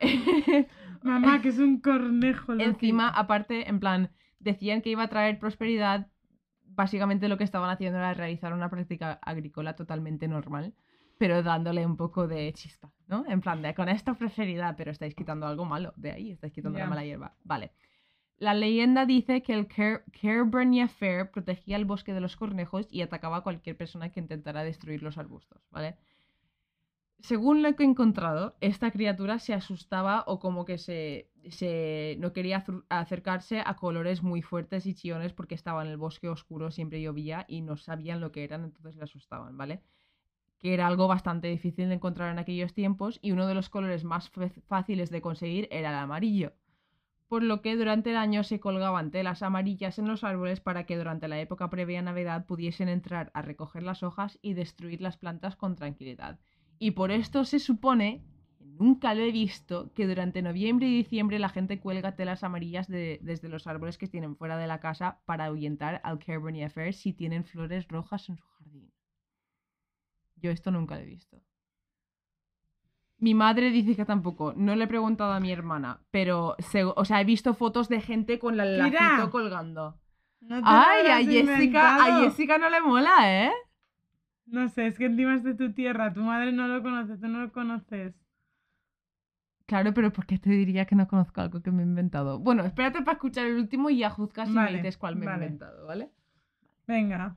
*laughs* Mamá, que es un cornejo. Encima, aparte, en plan, decían que iba a traer prosperidad. Básicamente lo que estaban haciendo era realizar una práctica agrícola totalmente normal, pero dándole un poco de chispa, ¿no? En plan, de con esta prosperidad, pero estáis quitando algo malo de ahí, estáis quitando la mala hierba. Vale. La leyenda dice que el Cairbernia Fair protegía el bosque de los cornejos y atacaba a cualquier persona que intentara destruir los arbustos, ¿vale? Según lo que he encontrado, esta criatura se asustaba o como que se, no quería acercarse a colores muy fuertes y chillones porque estaba en el bosque oscuro, siempre llovía y no sabían lo que eran, entonces le asustaban, ¿vale? Que era algo bastante difícil de encontrar en aquellos tiempos y uno de los colores más fáciles de conseguir era el amarillo por lo que durante el año se colgaban telas amarillas en los árboles para que durante la época previa a Navidad pudiesen entrar a recoger las hojas y destruir las plantas con tranquilidad. Y por esto se supone, nunca lo he visto, que durante noviembre y diciembre la gente cuelga telas amarillas desde los árboles que tienen fuera de la casa para ahuyentar al Fair si tienen flores rojas en su jardín. Yo esto nunca lo he visto. Mi madre dice que tampoco. No le he preguntado a mi hermana, pero o sea, he visto fotos de gente con la lacito colgando. Ay, a Jessica, a Jessica no le mola, ¿eh? No sé, es que encima es de tu tierra, tu madre no lo conoce, tú no lo conoces. Claro, pero ¿por qué te diría que no conozco algo que me he inventado? Bueno, espérate para escuchar el último y ya juzgas si me dices cuál me he inventado, ¿vale? Venga.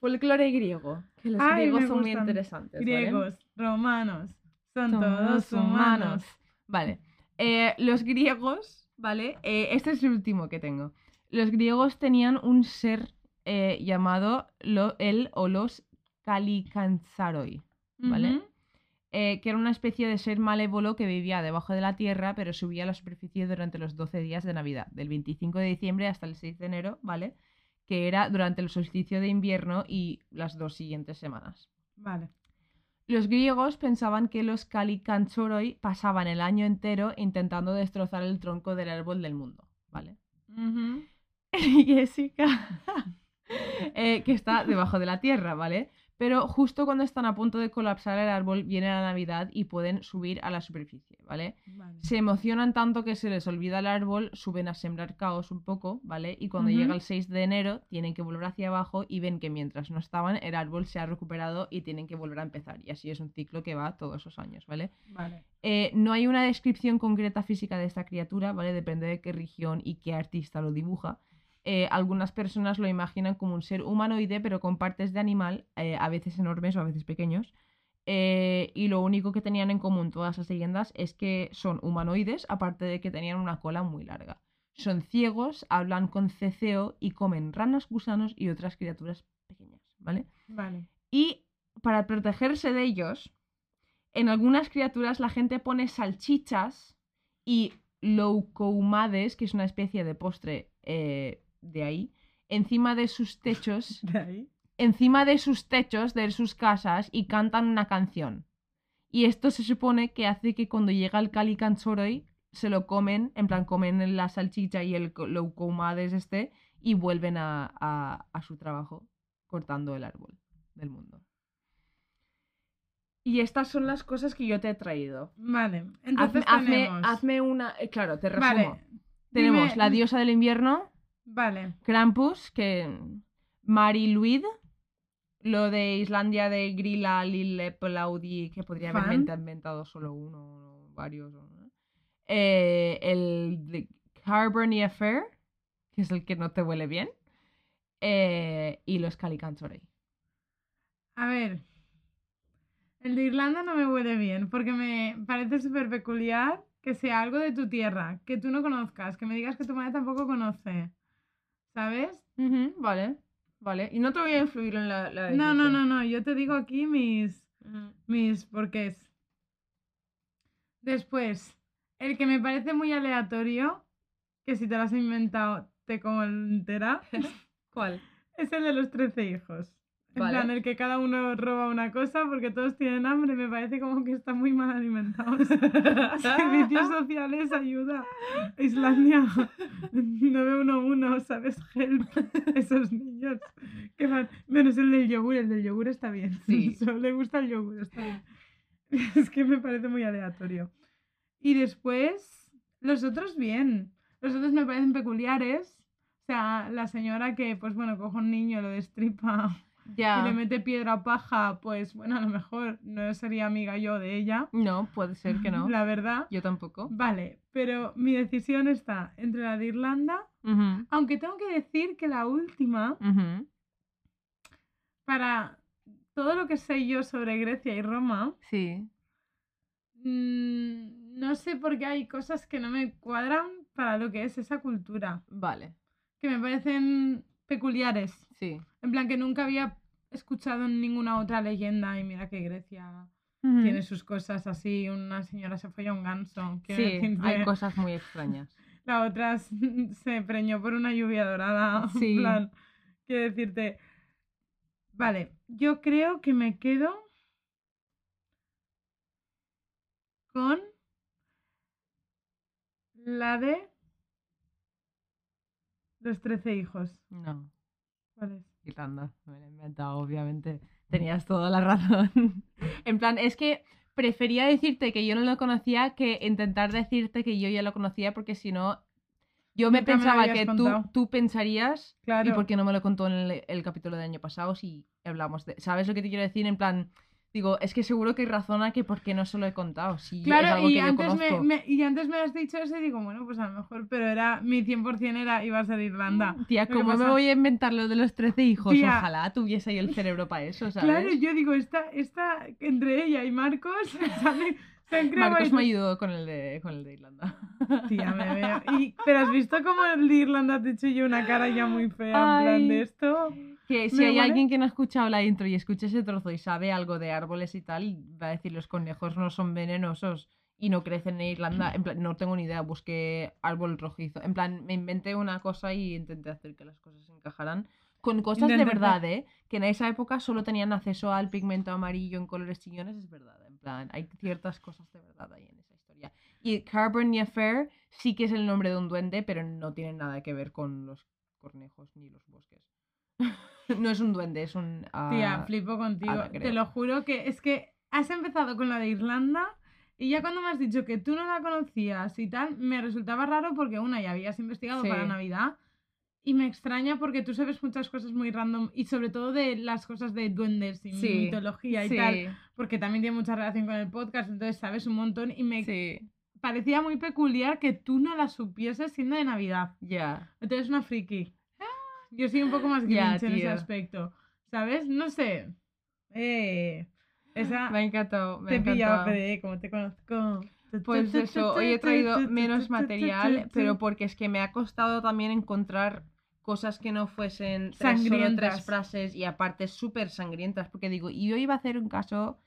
Folclore griego, que los griegos son muy interesantes. Griegos, romanos, son todos, humanos. Vale. Eh, los griegos, ¿vale? Eh, este es el último que tengo. Los griegos tenían un ser eh, llamado lo, el o los Calicanzaroi, ¿vale? que era una especie de ser malévolo que vivía debajo de la tierra, pero subía a la superficie durante los 12 días de Navidad, del 25 de diciembre hasta el 6 de enero, ¿vale? Que era durante el solsticio de invierno y las dos siguientes semanas. Vale. Los griegos pensaban que los Calicanchoroi pasaban el año entero intentando destrozar el tronco del árbol del mundo, ¿vale? *laughs* Jessica, *laughs* eh, que está debajo de la tierra, ¿vale? Pero justo cuando están a punto de colapsar el árbol, viene la Navidad y pueden subir a la superficie, ¿vale? Se emocionan tanto que se les olvida el árbol, suben a sembrar caos un poco, ¿vale? Y cuando llega el 6 de enero, tienen que volver hacia abajo y ven que mientras no estaban, el árbol se ha recuperado y tienen que volver a empezar. Y así es un ciclo que va todos esos años, ¿vale? Eh, no hay una descripción concreta física de esta criatura, ¿vale? Depende de qué región y qué artista lo dibuja. Eh, algunas personas lo imaginan como un ser humanoide, pero con partes de animal, eh, a veces enormes o a veces pequeños. Eh, y lo único que tenían en común todas las leyendas es que son humanoides, aparte de que tenían una cola muy larga. Son ciegos, hablan con ceceo y comen ranas, gusanos y otras criaturas pequeñas, ¿vale? Vale. Y para protegerse de ellos, en algunas criaturas la gente pone salchichas y loukoumades, que es una especie de postre de ahí, encima de sus *laughs* techos, encima de sus techos de sus casas y cantan una canción. Y esto se supone que hace que cuando llega el Calicanchoroi se lo comen, en plan comen la salchicha y el leucomades este y vuelven a, a, su trabajo cortando el árbol del mundo. Y estas son las cosas que yo te he traído. Vale, entonces hazme, una... Eh, claro, te resumo. Tenemos la diosa del invierno, Vale. Krampus, que Mariluid, lo de Islandia de Grilla, Lille, Plaudi, que podría haber inventado solo uno o varios. Eh, el de Carberny Affair, que es el que no te huele bien. Eh, y los Calicanchorei. A ver. El de Irlanda no me huele bien, porque me parece súper peculiar que sea algo de tu tierra, que tú no conozcas, que me digas que tu madre tampoco conoce. ¿Sabes? vale, vale. Y no te voy a influir en la... no, no, no, no. Yo te digo aquí mis... Mis porqués. Después, el que me parece muy aleatorio, que si te lo has inventado te como entera. *laughs* ¿Cuál? Es el de los trece hijos. En plan, el que cada uno roba una cosa porque todos tienen hambre, me parece como que están muy mal alimentados. *laughs* Servicios sociales, ayuda. Islandia 911, ¿sabes? Help. *laughs* Esos niños que van. Menos el del yogur, el del yogur está bien. Sí. *laughs* Solo le gusta el yogur, está bien. Es que me parece muy aleatorio. Y después, los otros bien. Los otros me parecen peculiares. O sea, la señora que, pues bueno, coge un niño, lo destripa y le mete piedra paja, pues bueno, a lo mejor no sería amiga yo de ella. No, puede ser que no. La verdad. Yo tampoco. Vale, pero mi decisión está entre la de Irlanda, aunque tengo que decir que la última, para todo lo que sé yo sobre Grecia y Roma, Sí. mm, no sé por qué hay cosas que no me cuadran para lo que es esa cultura, Vale. que me parecen peculiares. Sí. En plan, que nunca había escuchado en ninguna otra leyenda y mira que Grecia tiene sus cosas así, una señora se folla un ganso. quiero Sí, decirte, hay *laughs* cosas muy extrañas. La otra *laughs* se preñó por una lluvia dorada. Sí. En plan, quiero decirte. Vale, yo creo que me quedo con la de los trece hijos. No. ¿Cuál es? Irlanda, me lo he inventado, obviamente. Tenías toda la razón. *laughs* en plan, es que prefería decirte que yo no lo conocía que intentar decirte que yo ya lo conocía porque si no, yo me Nunca pensaba que tú, tú pensarías Claro. y por qué no me lo contó en el, el capítulo del año pasado si hablamos de... ¿Sabes lo que te quiero decir? En plan, digo, es que seguro que hay razón a que por qué no se lo he contado. Si es Claro, algo y que yo antes, me, me- y antes me has dicho eso y digo, bueno, pues a lo mejor, pero era mi 100% era iba a ser Irlanda. Tía, Lo que ¿cómo me voy a inventar lo de los 13 hijos? Tía. Ojalá tuviese ahí el cerebro para eso, *laughs* ¿sabes? Claro, yo digo, esta, esta, entre ella y Marcos, *laughs* creado Marcos me ayudó con el de, con el de Irlanda. Tía, me *laughs* veo. Y- pero has visto cómo el de Irlanda te he hecho yo una cara ya muy fea, en plan de esto. Que si hay alguien que no ha escuchado la intro y escucha ese trozo y sabe algo de árboles y tal, va a decir los conejos no son venenosos y no crecen en Irlanda. En plan, no tengo ni idea, busqué árbol rojizo. En plan, me inventé una cosa y intenté hacer que las cosas encajaran. Con cosas de verdad, ¿eh? Que en esa época solo tenían acceso al pigmento amarillo en colores chillones, es verdad. En plan, hay ciertas cosas de verdad ahí en esa historia. Y Carbon Affair sí que es el nombre de un duende, pero no tiene nada que ver con los cornejos ni los bosques. *laughs* *laughs* no es un duende, es un... Tía, ah, flipo contigo. Te lo juro que es que has empezado con la de Irlanda y ya cuando me has dicho que tú no la conocías y tal, me resultaba raro porque una ya habías investigado Sí. para Navidad y me extraña porque tú sabes muchas cosas muy random y sobre todo de las cosas de duendes y Sí, mitología y sí, tal, porque también tiene mucha relación con el podcast, entonces sabes un montón y me sí, parecía muy peculiar que tú no la supieses siendo de Navidad. ya. Entonces una friki. Yo soy un poco más grinch en ese aspecto. ¿Sabes? No sé. Eh, esa Me ha encantado, me te he pillado, eh, como te conozco. Pues eso, hoy he traído menos material, pero porque es que me ha costado también encontrar cosas que no fuesen tres, solo tres Sangrientas. frases y aparte súper sangrientas, porque digo, y yo iba a hacer un caso,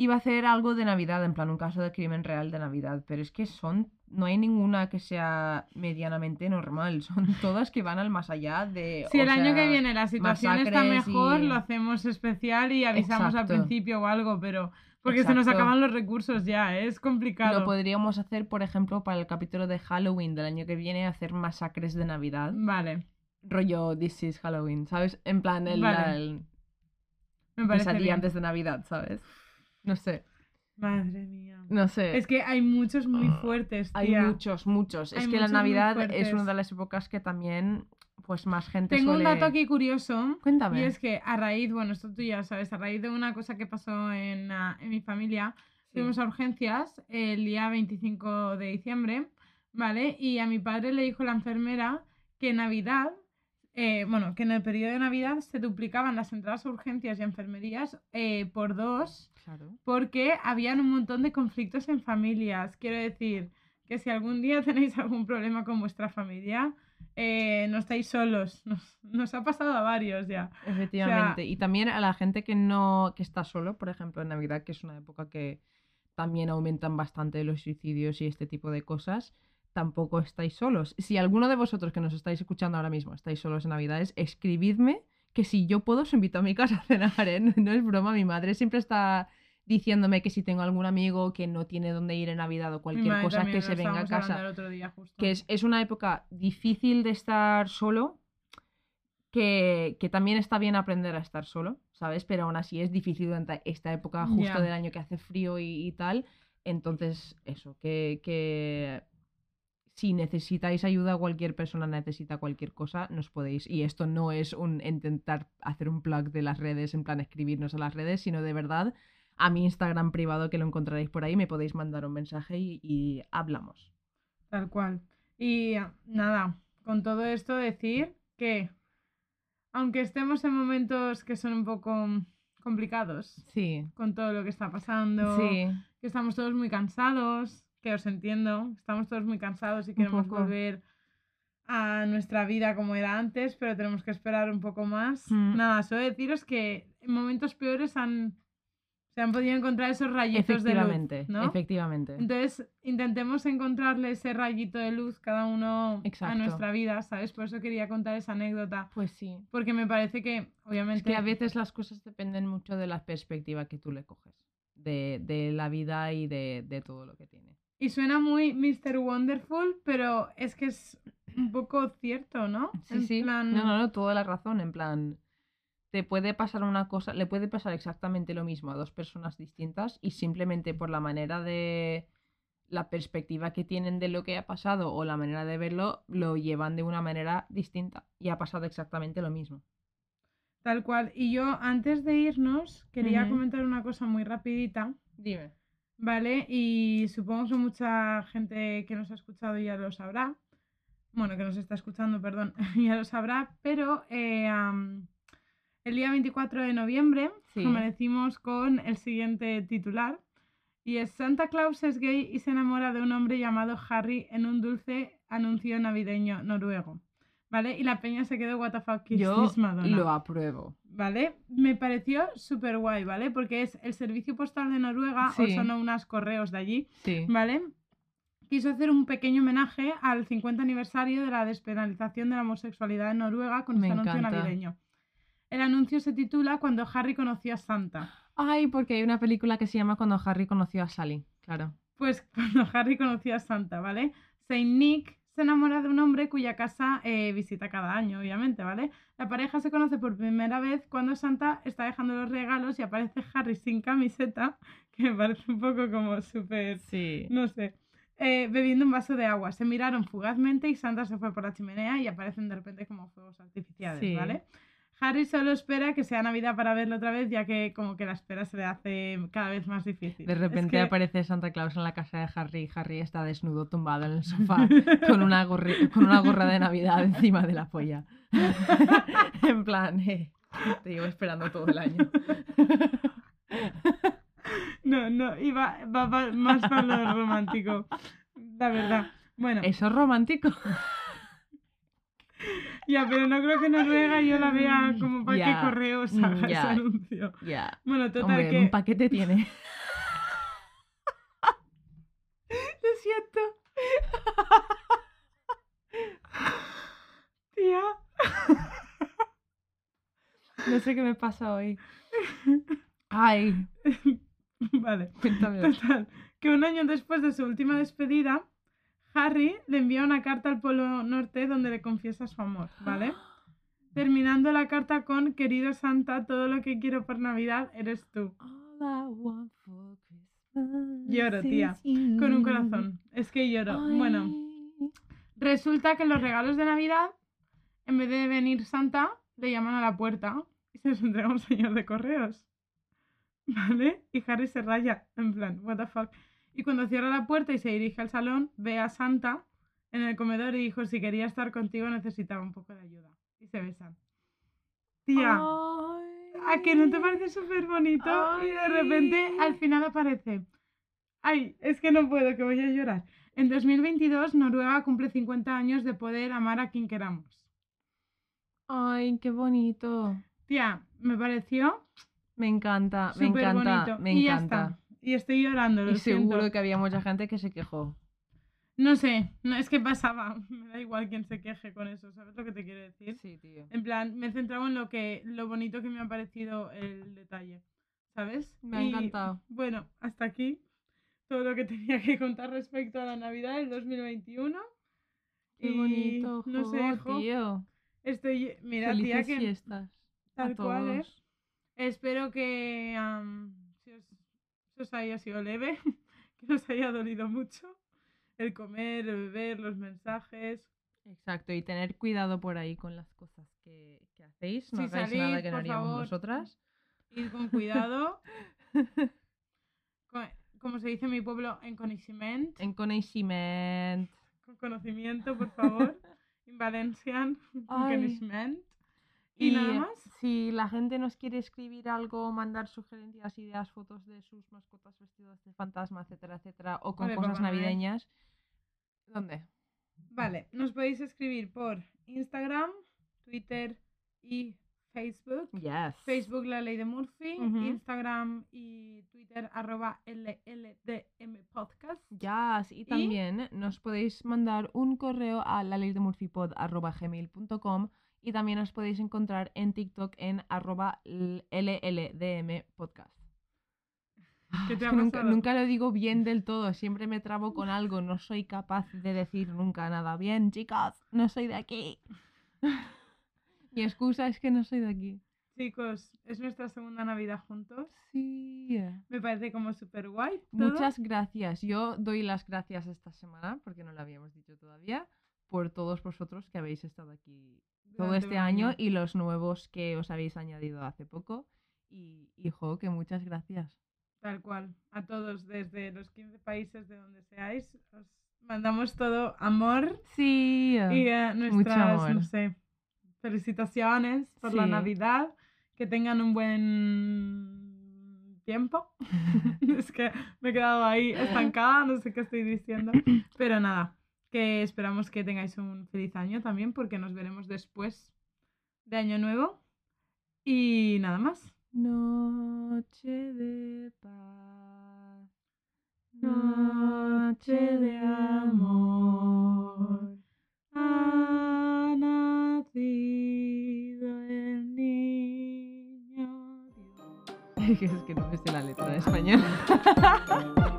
iba a hacer algo de Navidad, en plan un caso de crimen real de Navidad, pero es que son, no hay ninguna que sea medianamente normal, *laughs* son todas que van al más allá de... Si o el año que viene la situación está mejor, y- lo hacemos especial y avisamos al principio o algo, pero porque se nos acaban los recursos ya, ¿eh? es complicado. Lo podríamos hacer, por ejemplo, para el capítulo de Halloween del año que viene, hacer masacres de Navidad. Vale, rollo This is Halloween, ¿sabes? En plan, el, Vale. el me parece bien. antes de Navidad, ¿sabes? No sé, Madre mía. no sé. Es que hay muchos muy fuertes, Hay tía. muchos, muchos. Hay es que la muchos Navidad es fuertes. una de las épocas que también, pues, más gente Tengo un dato aquí curioso. Cuéntame. Y es que a raíz, bueno, esto tú ya sabes, a raíz de una cosa que pasó en, ah, en mi familia, Sí. fuimos a urgencias el día 25 de diciembre, ¿vale? Y a mi padre le dijo la enfermera que en Navidad, eh, bueno, que en el periodo de Navidad se duplicaban las entradas a urgencias y enfermerías eh, por dos Claro. porque habían un montón de conflictos en familias. Quiero decir que si algún día *laughs* tenéis algún problema con vuestra familia, eh, no estáis solos. *laughs* Nos, nos ha pasado a varios ya. Efectivamente. y también a la gente que no que está solo, por ejemplo, en Navidad, que es una época que también aumentan bastante los suicidios y este tipo de cosas, tampoco estáis solos. Si alguno de vosotros que nos estáis escuchando ahora mismo estáis solos en Navidades, escribidme que si yo puedo os invito a mi casa a cenar, ¿eh? *laughs* No es broma, mi madre siempre está diciéndome que si tengo algún amigo que no tiene dónde ir en Navidad o cualquier cosa que se venga a casa. Que es, es, una época difícil de estar solo, que, que, también está bien aprender a estar solo, ¿sabes? Pero aún así es difícil durante esta época justo del año que hace frío y, y tal. Entonces, eso, que, que si necesitáis ayuda, cualquier persona necesita cualquier cosa, nos podéis. Y esto no es un intentar hacer un plug de las redes, en plan escribirnos a las redes, sino de verdad a mi Instagram privado que lo encontraréis por ahí, me podéis mandar un mensaje y, hablamos. Tal cual. Y nada, con todo esto decir que aunque estemos en momentos que son un poco complicados, sí. con todo lo que está pasando, sí. que estamos todos muy cansados, que os entiendo, estamos todos muy cansados y queremos volver a nuestra vida como era antes, pero tenemos que esperar un poco más. Mm. Nada, solo deciros que en momentos peores han, se han podido encontrar esos rayitos de luz. ¿no? Efectivamente. Entonces, intentemos encontrarle ese rayito de luz cada uno a nuestra vida, ¿sabes? Por eso quería contar esa anécdota. Pues sí. Porque me parece que, obviamente. Es que a veces las cosas dependen mucho de la perspectiva que tú le coges, de, de la vida y de, de todo lo que tiene. Y suena muy Mr. Wonderful, pero es que es un poco cierto, ¿no? Sí, sí. No, no, no, toda la razón. En plan, te puede pasar una cosa, le puede pasar exactamente lo mismo a dos personas distintas y simplemente por la manera de la perspectiva que tienen de lo que ha pasado o la manera de verlo, lo llevan de una manera distinta. Y ha pasado exactamente lo mismo. Tal cual. Y yo, antes de irnos, quería comentar una cosa muy rapidita. Dime. ¿Vale? Y supongo que mucha gente que nos ha escuchado ya lo sabrá. Bueno, que nos está escuchando, perdón, *laughs* ya lo sabrá, pero eh, el día 24 de noviembre amanecimos con el siguiente titular. Y es Santa Claus es gay y se enamora de un hombre llamado Harry en un dulce anuncio navideño noruego. ¿Vale? Y la peña se quedó, what the fuck, Yo lo apruebo. ¿Vale? Me pareció súper guay, ¿vale? Porque es el servicio postal de Noruega, o son unos correos de allí, ¿vale? Quiso hacer un pequeño homenaje al 50 aniversario de la despenalización de la homosexualidad en Noruega con este anuncio navideño. El anuncio se titula Cuando Harry conoció a Santa. Ay, porque hay una película que se llama Cuando Harry conoció a Sally, claro. Pues *laughs* cuando Harry conoció a Santa, ¿vale? Saint Nick se enamora de un hombre cuya casa eh, visita cada año, obviamente, ¿vale? La pareja se conoce por primera vez cuando Santa está dejando los regalos y aparece Harry sin camiseta, *laughs* que me parece un poco como súper, sí. no sé, eh, bebiendo un vaso de agua. Se miraron fugazmente y Santa se fue por la chimenea y aparecen de repente como fuegos artificiales, ¿vale? Harry solo espera que sea Navidad para verlo otra vez, ya que como que la espera se le hace cada vez más difícil. De repente aparece Santa Claus en la casa de Harry y Harry está desnudo, tumbado en el *laughs* sofá, con una, con una gorra de Navidad encima de la polla. *laughs* en plan, eh, te llevo esperando todo el año. no, no, y va, más para lo romántico, la verdad. Bueno. ¿Eso es romántico? Ya, pero no creo que Noruega yo la vea como para qué correos haga ese anuncio. Ya. Bueno, total que... un paquete tiene. *laughs* Lo siento. *laughs* Tía. No sé qué me pasa hoy. Ay. *laughs* Vale. Cuéntame. Total, que un año después de su última despedida, Harry le envía una carta al Polo Norte donde le confiesa su amor, ¿vale? *gasps* Terminando la carta con Querido Santa, todo lo que quiero por Navidad eres tú. Lloro, tía. Con un corazón. Es que lloro. Bueno, resulta que los regalos de Navidad, en vez de venir Santa, le llaman a la puerta y se los entrega un señor de correos. *laughs* ¿Vale? Y Harry se raya, en plan, what the fuck. Y cuando cierra la puerta y se dirige al salón, ve a Santa en el comedor y dijo, si quería estar contigo necesitaba un poco de ayuda. Y se besan. Tía, ¿a que no te parece súper bonito? Y de repente al final aparece. Ay, es que no puedo, que voy a llorar. En 2022 Noruega cumple 50 años de poder amar a quien queramos. Ay, qué bonito. Tía, me pareció... Me encanta, me encanta, me encanta. Y estoy llorando. Lo y seguro que había mucha gente que se quejó. No sé, no es que pasaba. *laughs* Me da igual quien se queje con eso, ¿sabes lo que te quiero decir? Sí, tío. En plan, me he centrado en lo que, lo bonito que me ha parecido el detalle. ¿Sabes? Me ha Y, encantado. Bueno, hasta aquí todo lo que *laughs* tenía que contar respecto a la Navidad del 2021. Qué Y bonito, No sé, jo, tío. estoy. Mira, tía, Felices que. fiestas. a cual, ¿eh? todos. Espero que os haya sido leve, *laughs* que os haya dolido mucho el comer, el beber, los mensajes. Exacto, y tener cuidado por ahí con las cosas que, que hacéis. No Si hagáis nada que no haríamos favor, nosotras. Ir con cuidado. *laughs* Co- Como se dice en mi pueblo, en conocimiento. En conocimiento. Con conocimiento, por favor. *laughs* En valencian, con conocimiento. ¿Y nada más? Si la gente nos quiere escribir algo, mandar sugerencias, ideas, fotos de sus mascotas vestidos de fantasma, etcétera, etcétera, o con de cosas navideñas. ¿Dónde? Vale, nos podéis escribir por Instagram, Twitter y Facebook. Yes. Facebook La Ley de Murphy. Instagram y Twitter arroba LLDM Podcast. Yes. Y también nos podéis mandar un correo a la ley de gmail.com y también os podéis encontrar en TikTok en arroba LLDM podcast. *laughs* ¿Qué Es te ha que nunca, lo digo bien del todo, siempre me trabo con algo, no soy capaz de decir nunca nada bien, chicas, no soy de aquí. *laughs* Mi excusa es que no soy de aquí. Chicos, es nuestra segunda Navidad juntos. Sí. Me parece como súper guay. Muchas gracias. Yo doy las gracias esta semana, porque no lo habíamos dicho todavía, por todos vosotros que habéis estado aquí todo este año y los nuevos que os habéis añadido hace poco. Y, hijo, que muchas gracias. Tal cual. A todos desde los 15 países de donde seáis, os mandamos todo amor Sí. y eh, nuestras, amor. no sé, felicitaciones por la Sí. Navidad. Que tengan un buen tiempo. *laughs* *laughs* es que me he quedado ahí estancada, no sé qué estoy diciendo. *coughs* Pero nada, que esperamos que tengáis un feliz año también, porque nos veremos después de Año Nuevo. Y nada más. Noche de paz. Noche de amor. Ha nacido el niño Dios. *laughs* Es que no me sé la letra en español. *laughs*